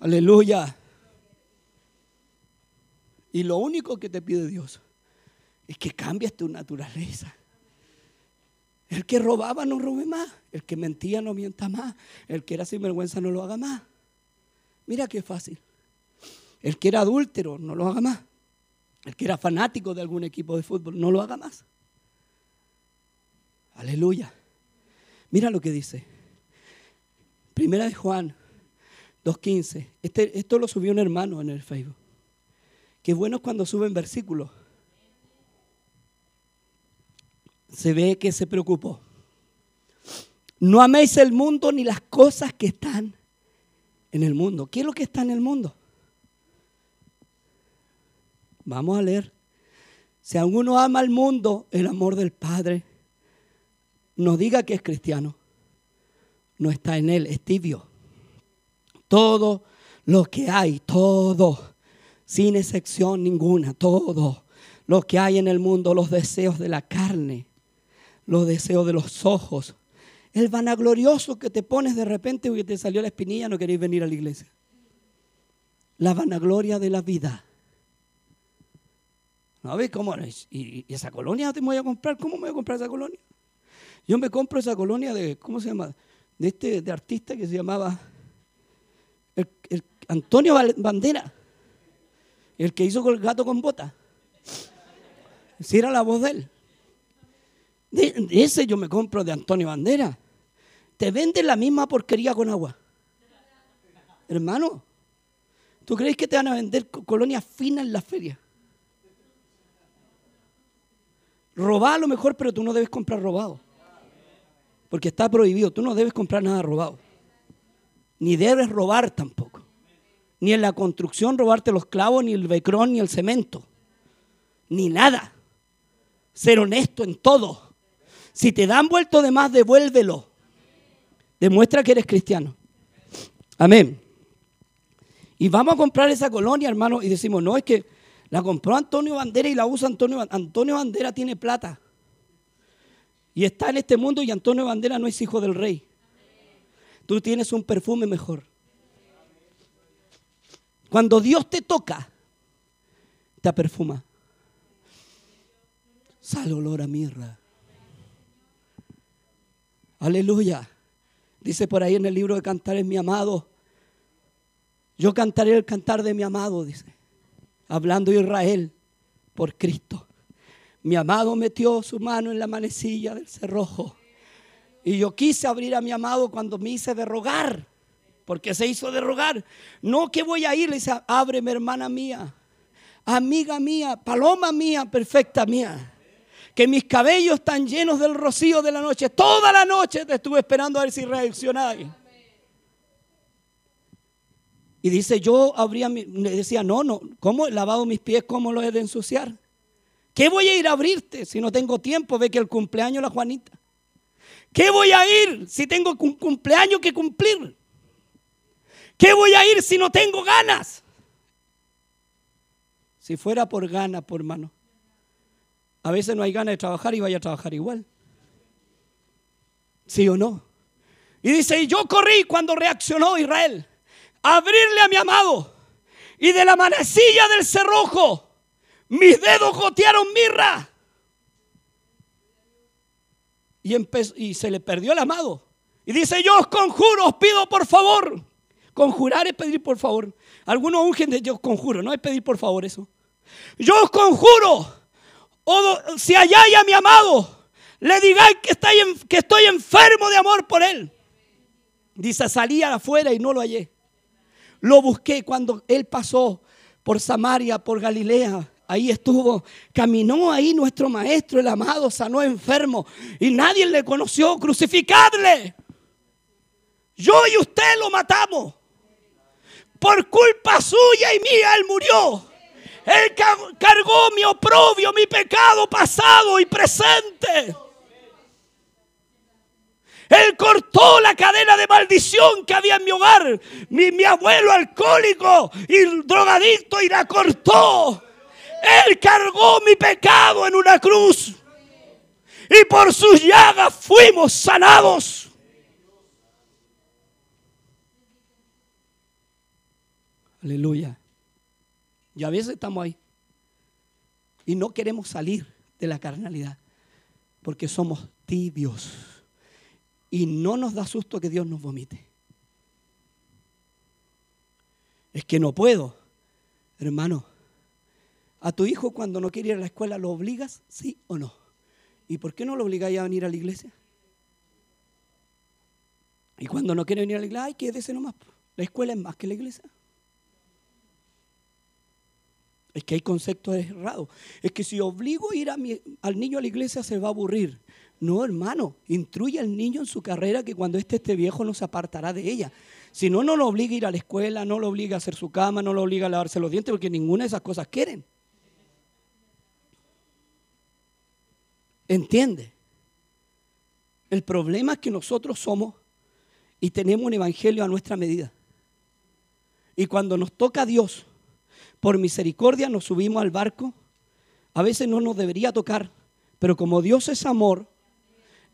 Aleluya. Y lo único que te pide Dios es que cambies tu naturaleza. El que robaba no robe más. El que mentía no mienta más. El que era sinvergüenza no lo haga más. Mira qué fácil. El que era adúltero no lo haga más. El que era fanático de algún equipo de fútbol no lo haga más. Aleluya. Mira lo que dice. Primera de Juan 2.15. Este, esto lo subió un hermano en el Facebook. Qué bueno cuando suben versículos. Se ve que se preocupó. No améis el mundo ni las cosas que están en el mundo. ¿Qué es lo que está en el mundo? Vamos a leer. Si alguno ama al mundo, el amor del Padre, no diga que es cristiano. No está en él, es tibio. Todo lo que hay, todo sin excepción ninguna, todo lo que hay en el mundo, los deseos de la carne, los deseos de los ojos, el vanaglorioso que te pones de repente porque te salió la espinilla, no queréis venir a la iglesia. La vanagloria de la vida. ¿No ves cómo? ¿Y, esa colonia te voy a comprar? ¿Cómo me voy a comprar esa colonia? Yo me compro esa colonia de, ¿cómo se llama? De este de artista que se llamaba Antonio Bandera. El que hizo el gato con bota. Si era la voz de él. Ese yo me compro de Antonio Bandera. Te venden la misma porquería con agua. Hermano, ¿tú crees que te van a vender colonias finas en la feria? Robar a lo mejor, pero tú no debes comprar robado. Porque está prohibido. Tú no debes comprar nada robado. Ni debes robar tampoco ni en la construcción robarte los clavos, ni el becrón, ni el cemento, ni nada. Ser honesto en todo. Si te dan vuelto de más, devuélvelo. Demuestra que eres cristiano. Amén. Y vamos a comprar esa colonia, hermano, y decimos, no, es que la compró Antonio Bandera y la usa Antonio Bandera. Antonio Bandera tiene plata. Y está en este mundo y Antonio Bandera no es hijo del rey. Tú tienes un perfume mejor. Cuando Dios te toca, te perfuma. Sale olor a mirra. Aleluya. Dice por ahí en el libro de Cantares mi amado. Yo cantaré el cantar de mi amado, dice. Hablando Israel por Cristo. Mi amado metió su mano en la manecilla del cerrojo. Y yo quise abrir a mi amado cuando me hice de rogar porque se hizo de rogar. No que voy a ir, le dice, ábreme hermana mía, amiga mía, paloma mía, perfecta mía. Que mis cabellos están llenos del rocío de la noche. Toda la noche te estuve esperando a ver si reaccionáis. Y dice, yo abría, le decía, no, no, ¿cómo he lavado mis pies? ¿Cómo lo he de ensuciar? ¿Qué voy a ir a abrirte si no tengo tiempo? Ve que el cumpleaños la Juanita. ¿Qué voy a ir si tengo un cumpleaños que cumplir? ¿Qué voy a ir si no tengo ganas? Si fuera por ganas, por hermano. A veces no hay ganas de trabajar y vaya a trabajar igual. ¿Sí o no? Y dice, y yo corrí cuando reaccionó Israel, a abrirle a mi amado. Y de la manecilla del cerrojo, mis dedos gotearon mirra. Y, y se le perdió el amado. Y dice, yo os conjuro, os pido por favor Conjurar es pedir por favor. Algunos ungen de yo conjuro, no es pedir por favor eso. Yo os conjuro, o si halláis a mi amado, le digáis que, que estoy enfermo de amor por él. Dice, salí afuera y no lo hallé. Lo busqué cuando él pasó por Samaria, por Galilea. Ahí estuvo, caminó ahí nuestro maestro, el amado, sanó enfermo. Y nadie le conoció, crucificadle. Yo y usted lo matamos por culpa suya y mía Él murió. Él cargó mi oprobio, mi pecado pasado y presente. Él cortó la cadena de maldición que había en mi hogar. Mi, mi abuelo alcohólico y drogadicto y la cortó. Él cargó mi pecado en una cruz. Y por sus llagas fuimos sanados. Aleluya. Y a veces estamos ahí. Y no queremos salir de la carnalidad. Porque somos tibios. Y no nos da susto que Dios nos vomite. Es que no puedo. Hermano, a tu hijo cuando no quiere ir a la escuela, ¿lo obligas? ¿Sí o no? ¿Y por qué no lo obligáis a venir a la iglesia? Y cuando no quiere venir a la iglesia, ay, quédese nomás. La escuela es más que la iglesia. Es que hay conceptos errados. Es que si obligo a ir al niño a la iglesia se va a aburrir. No, hermano, instruye al niño en su carrera que cuando este esté viejo no se apartará de ella. Si no, no lo obliga a ir a la escuela, no lo obliga a hacer su cama, no lo obliga a lavarse los dientes, porque ninguna de esas cosas quieren. ¿Entiende? El problema es que nosotros somos y tenemos un evangelio a nuestra medida. Y cuando nos toca a Dios, por misericordia nos subimos al barco. A veces no nos debería tocar, pero como Dios es amor,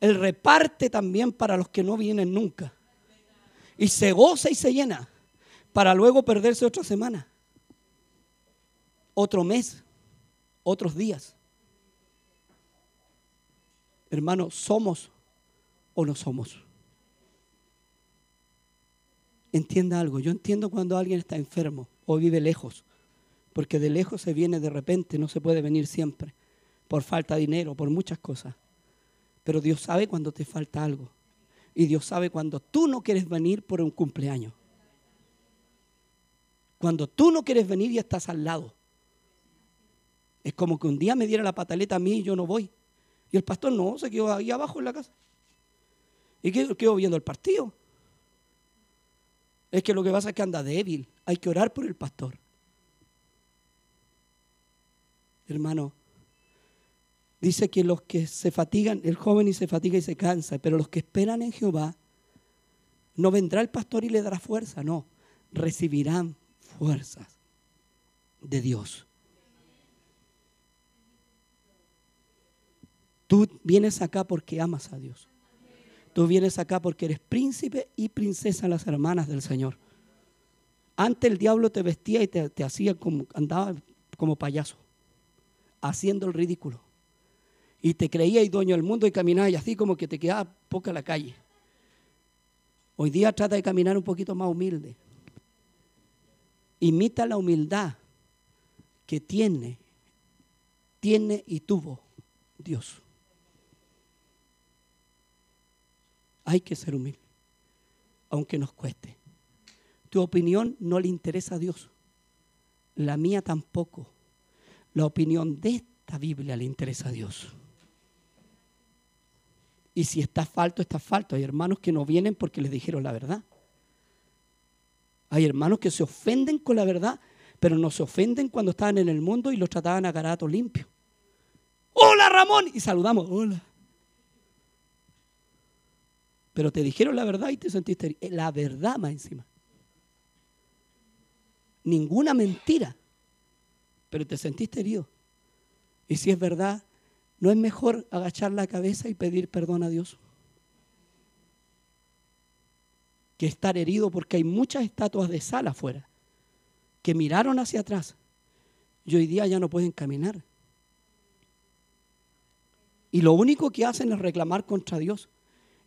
Él reparte también para los que no vienen nunca. Y se goza y se llena para luego perderse otra semana, otro mes, otros días. Hermano, ¿somos o no somos? Entienda algo, yo entiendo cuando alguien está enfermo o vive lejos porque de lejos se viene de repente, no se puede venir siempre, por falta de dinero, por muchas cosas. Pero Dios sabe cuando te falta algo. Y Dios sabe cuando tú no quieres venir por un cumpleaños. Cuando tú no quieres venir y estás al lado. Es como que un día me diera la pataleta a mí y yo no voy. Y el pastor no, se quedó ahí abajo en la casa. Y quedó viendo el partido. Es que lo que pasa es que anda débil. Hay que orar por el pastor. Hermano. Dice que los que se fatigan, el joven y se fatiga y se cansa, pero los que esperan en Jehová, no vendrá el pastor y le dará fuerza, no, recibirán fuerzas de Dios. Tú vienes acá porque amas a Dios. Tú vienes acá porque eres príncipe y princesa las hermanas del Señor. Antes el diablo te vestía y te, te hacía como, andaba como payaso haciendo el ridículo. Y te creía y dueño del mundo y caminabas así como que te quedaba poca la calle. Hoy día trata de caminar un poquito más humilde. Imita la humildad que tiene, tiene y tuvo Dios. Hay que ser humilde, aunque nos cueste. Tu opinión no le interesa a Dios, la mía tampoco la opinión de esta Biblia le interesa a Dios. Y si está falto, está falto. Hay hermanos que no vienen porque les dijeron la verdad. Hay hermanos que se ofenden con la verdad, pero no se ofenden cuando estaban en el mundo y los trataban a garato limpio. Hola Ramón. Y saludamos. Hola. Pero te dijeron la verdad y te sentiste la verdad más encima. Ninguna mentira pero te sentiste herido. Y si es verdad, ¿no es mejor agachar la cabeza y pedir perdón a Dios? Que estar herido porque hay muchas estatuas de sal afuera que miraron hacia atrás y hoy día ya no pueden caminar. Y lo único que hacen es reclamar contra Dios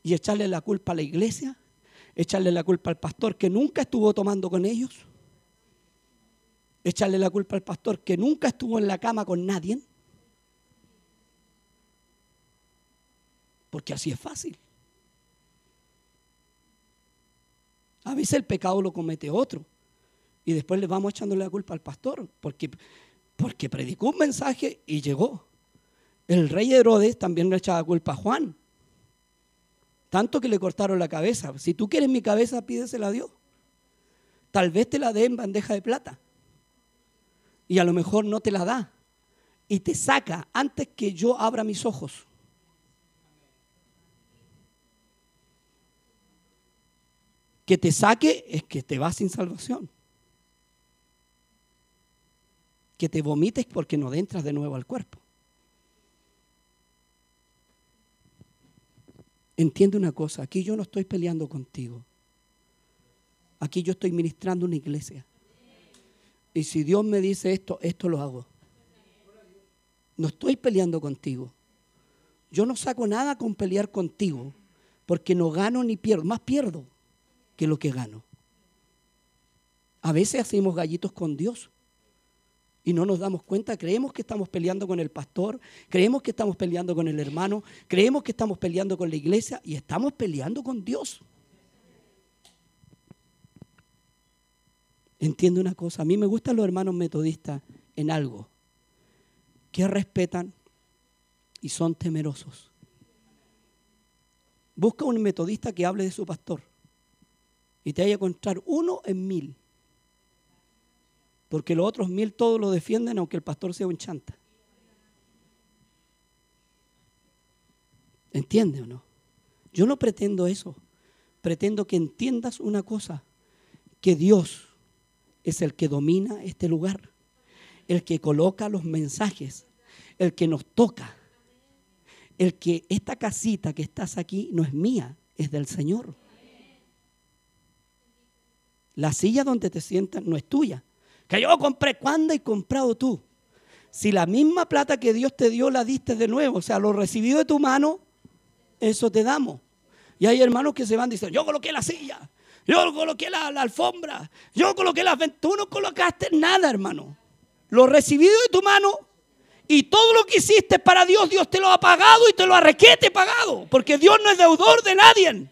y echarle la culpa a la iglesia, echarle la culpa al pastor que nunca estuvo tomando con ellos echarle la culpa al pastor que nunca estuvo en la cama con nadie. Porque así es fácil. A veces el pecado lo comete otro. Y después le vamos echándole la culpa al pastor. Porque, porque predicó un mensaje y llegó. El rey Herodes también le echaba culpa a Juan. Tanto que le cortaron la cabeza. Si tú quieres mi cabeza, pídesela a Dios. Tal vez te la dé en bandeja de plata y a lo mejor no te la da y te saca antes que yo abra mis ojos. que te saque es que te vas sin salvación. Que te vomites porque no entras de nuevo al cuerpo. Entiende una cosa, aquí yo no estoy peleando contigo. Aquí yo estoy ministrando una iglesia. Y si Dios me dice esto, esto lo hago. No estoy peleando contigo. Yo no saco nada con pelear contigo, porque no gano ni pierdo, más pierdo que lo que gano. A veces hacemos gallitos con Dios y no nos damos cuenta, creemos que estamos peleando con el pastor, creemos que estamos peleando con el hermano, creemos que estamos peleando con la iglesia y estamos peleando con Dios. Entiendo una cosa, a mí me gustan los hermanos metodistas en algo, que respetan y son temerosos. Busca un metodista que hable de su pastor y te vaya a encontrar uno en mil. Porque los otros mil todos lo defienden aunque el pastor sea un chanta. ¿Entiende o no? Yo no pretendo eso. Pretendo que entiendas una cosa, que Dios es el que domina este lugar, el que coloca los mensajes, el que nos toca el que esta casita que estás aquí no es mía, es del Señor. La silla donde te sientas no es tuya. Que yo compré cuando y comprado tú. Si la misma plata que Dios te dio la diste de nuevo, o sea, lo recibido de tu mano, eso te damos. Y hay hermanos que se van diciendo, yo coloqué la silla, yo coloqué la, la alfombra, yo coloqué las ventas. Tú no colocaste nada, hermano. Lo recibido de tu mano y todo lo que hiciste para Dios, Dios te lo ha pagado y te lo ha requete pagado. Porque Dios no es deudor de nadie.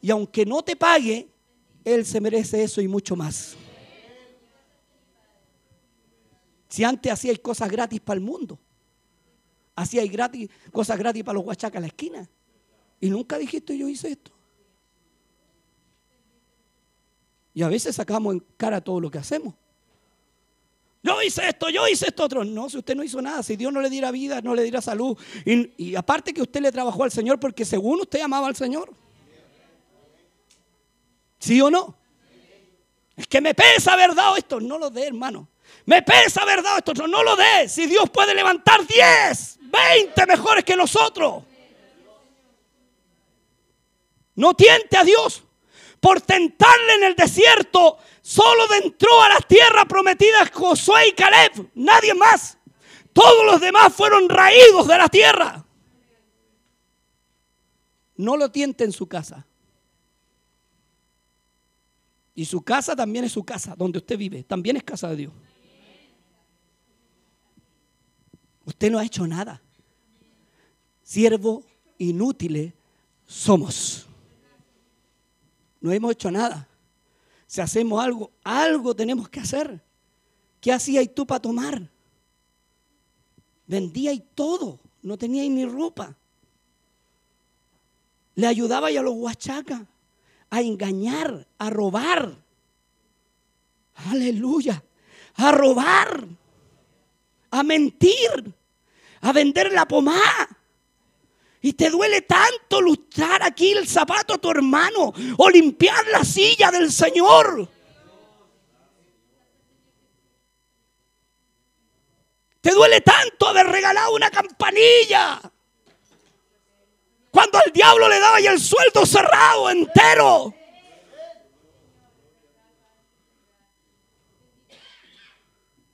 Y aunque no te pague, Él se merece eso y mucho más. Si antes hacíais cosas gratis para el mundo, hacíais gratis, cosas gratis para los guachacas a la esquina. Y nunca dijiste yo hice esto. Y a veces sacamos en cara todo lo que hacemos. Yo hice esto, yo hice esto otro. No, si usted no hizo nada, si Dios no le diera vida, no le diera salud. Y, aparte que usted le trabajó al Señor porque según usted amaba al Señor. ¿Sí o no? Es que me pesa haber dado esto. No lo dé, hermano. Me pesa haber dado esto. No lo dé. Si Dios puede levantar 10, 20 mejores que nosotros. No tiente a Dios por tentarle en el desierto Solo entró a las tierras prometidas Josué y Caleb, nadie más. Todos los demás fueron raídos de la tierra. No lo tiente en su casa. Y su casa también es su casa, donde usted vive. También es casa de Dios. Usted no ha hecho nada. Siervo inútiles somos. No hemos hecho nada. Si hacemos algo, algo tenemos que hacer. ¿Qué hacías tú para tomar? Vendíais todo, no teníais ni ropa. Le ayudabais a los huachacas a engañar, a robar. Aleluya. A robar, a mentir, a vender la pomada. Y te duele tanto luchar aquí el zapato a tu hermano o limpiar la silla del Señor. Te duele tanto haber regalado una campanilla. Cuando al diablo le daba ya el sueldo cerrado entero.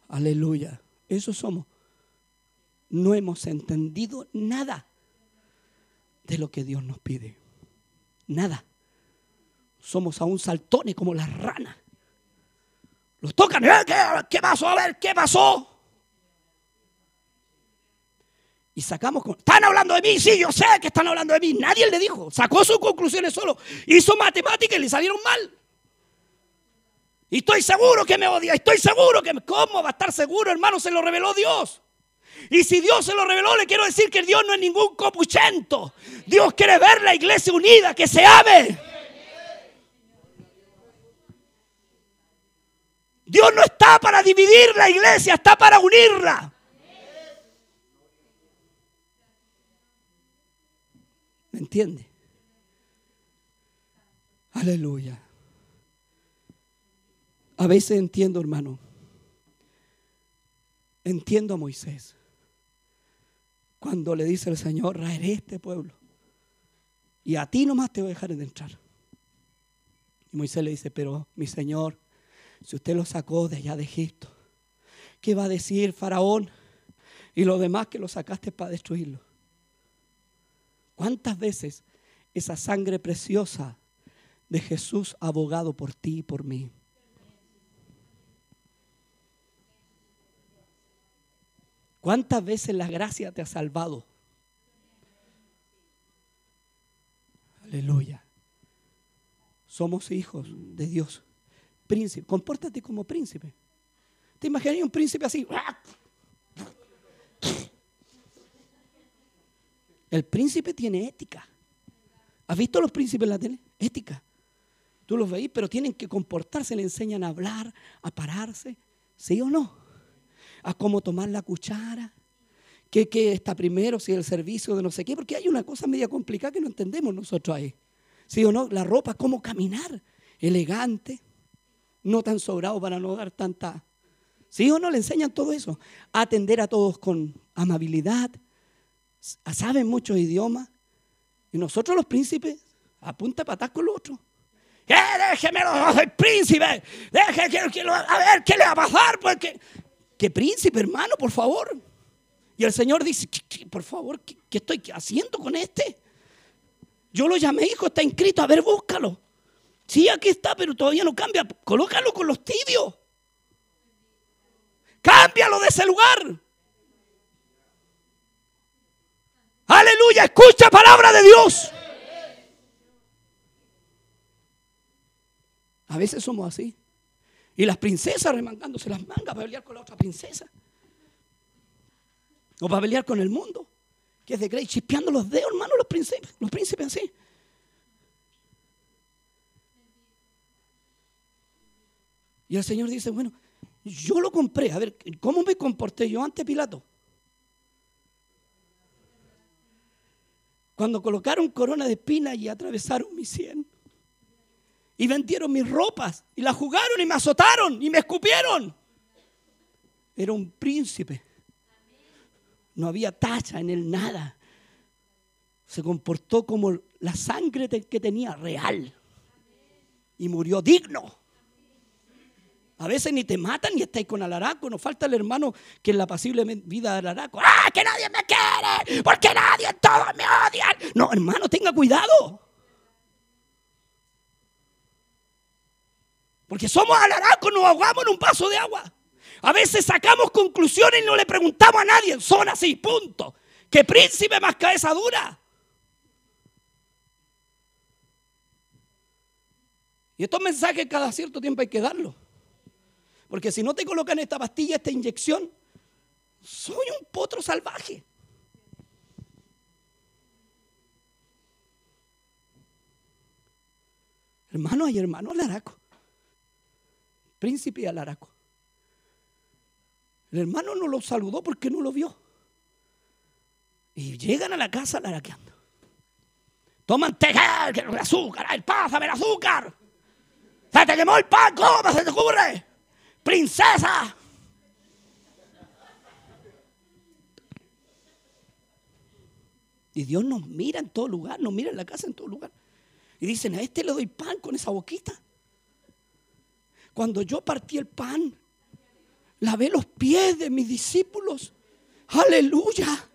Aleluya. Eso somos. No hemos entendido nada de lo que Dios nos pide. Nada. Somos aún saltones como las ranas. Los tocan. ¿eh? ¿Qué, pasó? A ver, ¿qué pasó? Y sacamos, están hablando de mí, sí, yo sé que están hablando de mí. Nadie le dijo, sacó sus conclusiones solo, hizo matemáticas y le salieron mal. Y estoy seguro que me odia, estoy seguro que... ¿Cómo va a estar seguro, hermano? Se lo reveló Dios. Y si Dios se lo reveló, le quiero decir que Dios no es ningún copuchento. Dios quiere ver la iglesia unida, que se ame. Dios no está para dividir la iglesia, está para unirla. ¿Me entiende? Aleluya. A veces entiendo, hermano. Entiendo a Moisés. Cuando le dice el Señor, raeré este pueblo. Y a ti nomás te voy a dejar de entrar. Y Moisés le dice, pero mi Señor, si usted lo sacó de allá de Egipto, ¿qué va a decir Faraón? Y lo demás que lo sacaste para destruirlo. ¿Cuántas veces esa sangre preciosa de Jesús abogado por ti y por mí? ¿Cuántas veces la gracia te ha salvado? Aleluya. Somos hijos de Dios. Príncipe. Compórtate como príncipe. ¿Te imaginas un príncipe así? El príncipe tiene ética. ¿Has visto los príncipes en la tele? Ética. Tú los veis, pero tienen que comportarse, le enseñan a hablar, a pararse. ¿Sí o no? A cómo tomar la cuchara. ¿Qué, está primero? Si el servicio de no sé qué. Porque hay una cosa media complicada que no entendemos nosotros ahí. ¿Sí o no? La ropa, cómo caminar. Elegante. No tan sobrado para no dar tanta. ¿Sí o no? Le enseñan todo eso. Atender a todos con amabilidad. Saben muchos idiomas. Y nosotros los príncipes, a punta patas con los otros. ¡Eh, déjemelo, soy príncipe! Deje, que, a ver, ¿qué le va a pasar? Porque, ¿Qué príncipe, hermano, por favor? Y el Señor dice, por favor, ¿qué, ¿qué, estoy haciendo con este? Yo lo llamé, hijo, está inscrito, a ver, búscalo. Sí, aquí está, pero todavía no cambia. Colócalo con los tibios. Cámbialo de ese lugar. Aleluya, escucha palabra de Dios. A veces somos así. Y las princesas remangándose las mangas para pelear con la otra princesa. O para pelear con el mundo. Que es de Grey, chispeando los dedos, hermano, los príncipes, los príncipes así. Y el Señor dice, bueno, yo lo compré. A ver, ¿cómo me comporté yo ante Pilato? Cuando colocaron corona de espinas y atravesaron mi sien. Y vendieron mis ropas. Y las jugaron y me azotaron y me escupieron. Era un príncipe. No había tacha en él, nada. Se comportó como la sangre que tenía real. Y murió digno. A veces ni te matan ni estáis con alaraco. Nos falta el hermano que en la pasible vida de alaraco. ¡Ah, que nadie me quiere! Porque nadie, todos me odian. No, hermano, tenga cuidado. Porque somos alaracos, nos ahogamos en un vaso de agua. A veces sacamos conclusiones y no le preguntamos a nadie. Son así, punto. ¿Qué príncipe más cabeza dura? Y estos mensajes cada cierto tiempo hay que darlos. Porque si no te colocan esta pastilla, esta inyección, soy un potro salvaje. Hermano, hay hermano Alaraco. Príncipe Alaraco. El hermano no lo saludó porque no lo vio. Y llegan a la casa laraqueando. Toman té, el azúcar, el pásame el azúcar. Se te quemó el pan, ¿cómo se te ocurre? princesa. Y Dios nos mira en todo lugar, nos mira en la casa en todo lugar. Y dicen, a este le doy pan con esa boquita. Cuando yo partí el pan, lavé los pies de mis discípulos. Aleluya.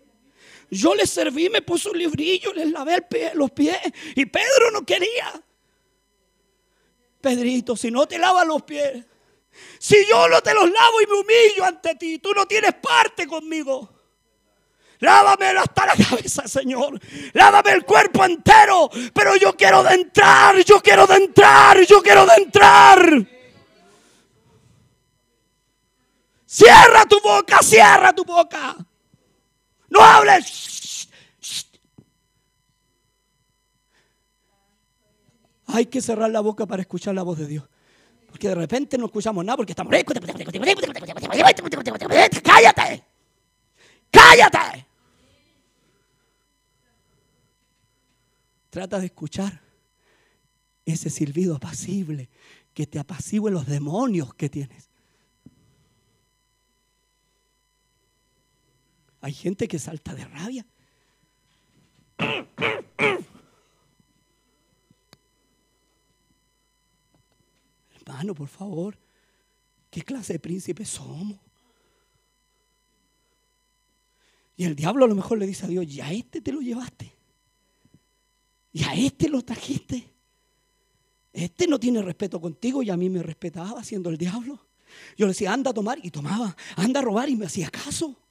Yo les serví, me puse un librillo, les lavé los pies. Y Pedro no quería. Pedrito, si no te lavas los pies, si yo no te los lavo y me humillo ante ti, tú no tienes parte conmigo. Lávame hasta la cabeza, Señor. Lávame el cuerpo entero. Pero yo quiero de entrar, yo quiero de entrar, yo quiero de entrar. Cierra tu boca, cierra tu boca. No hables. Hay que cerrar la boca para escuchar la voz de Dios. Porque de repente no escuchamos nada porque estamos... ¡Cállate! ¡Cállate! Trata de escuchar ese silbido apacible que te apacigüe los demonios que tienes. Hay gente que salta de rabia. Hermano, por favor, ¿qué clase de príncipes somos? Y el diablo a lo mejor le dice a Dios, ya este te lo llevaste. Y a este lo trajiste. Este no tiene respeto contigo y a mí me respetaba siendo el diablo. Yo le decía, anda a tomar y tomaba. Anda a robar y me hacía caso.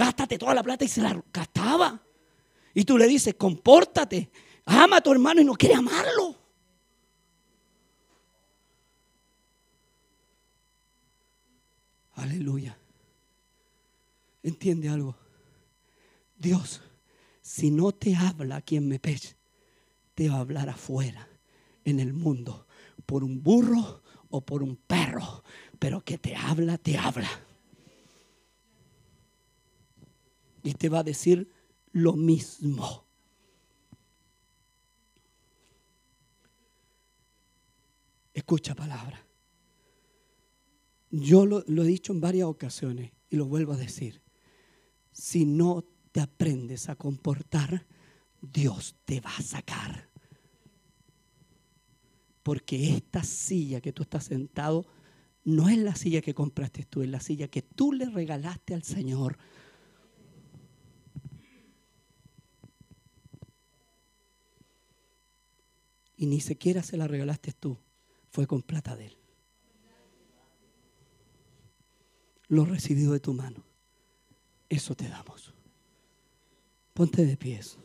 Gástate toda la plata y se la gastaba. Y tú le dices, compórtate. Ama a tu hermano y no quiere amarlo. Aleluya. ¿Entiende algo? Dios, si no te habla aquí en Mepech, te va a hablar afuera, en el mundo, por un burro o por un perro, pero que te habla, te habla. Y te va a decir lo mismo. Escucha palabra. Yo lo, lo, he dicho en varias ocasiones y lo vuelvo a decir si no te aprendes a comportar, Dios te va a sacar. Porque esta silla que tú estás sentado no es la silla que compraste tú, es la silla que tú le regalaste al Señor. Y ni siquiera se la regalaste tú, fue con plata de Él. Lo recibido de tu mano. Eso te damos. Ponte de pies.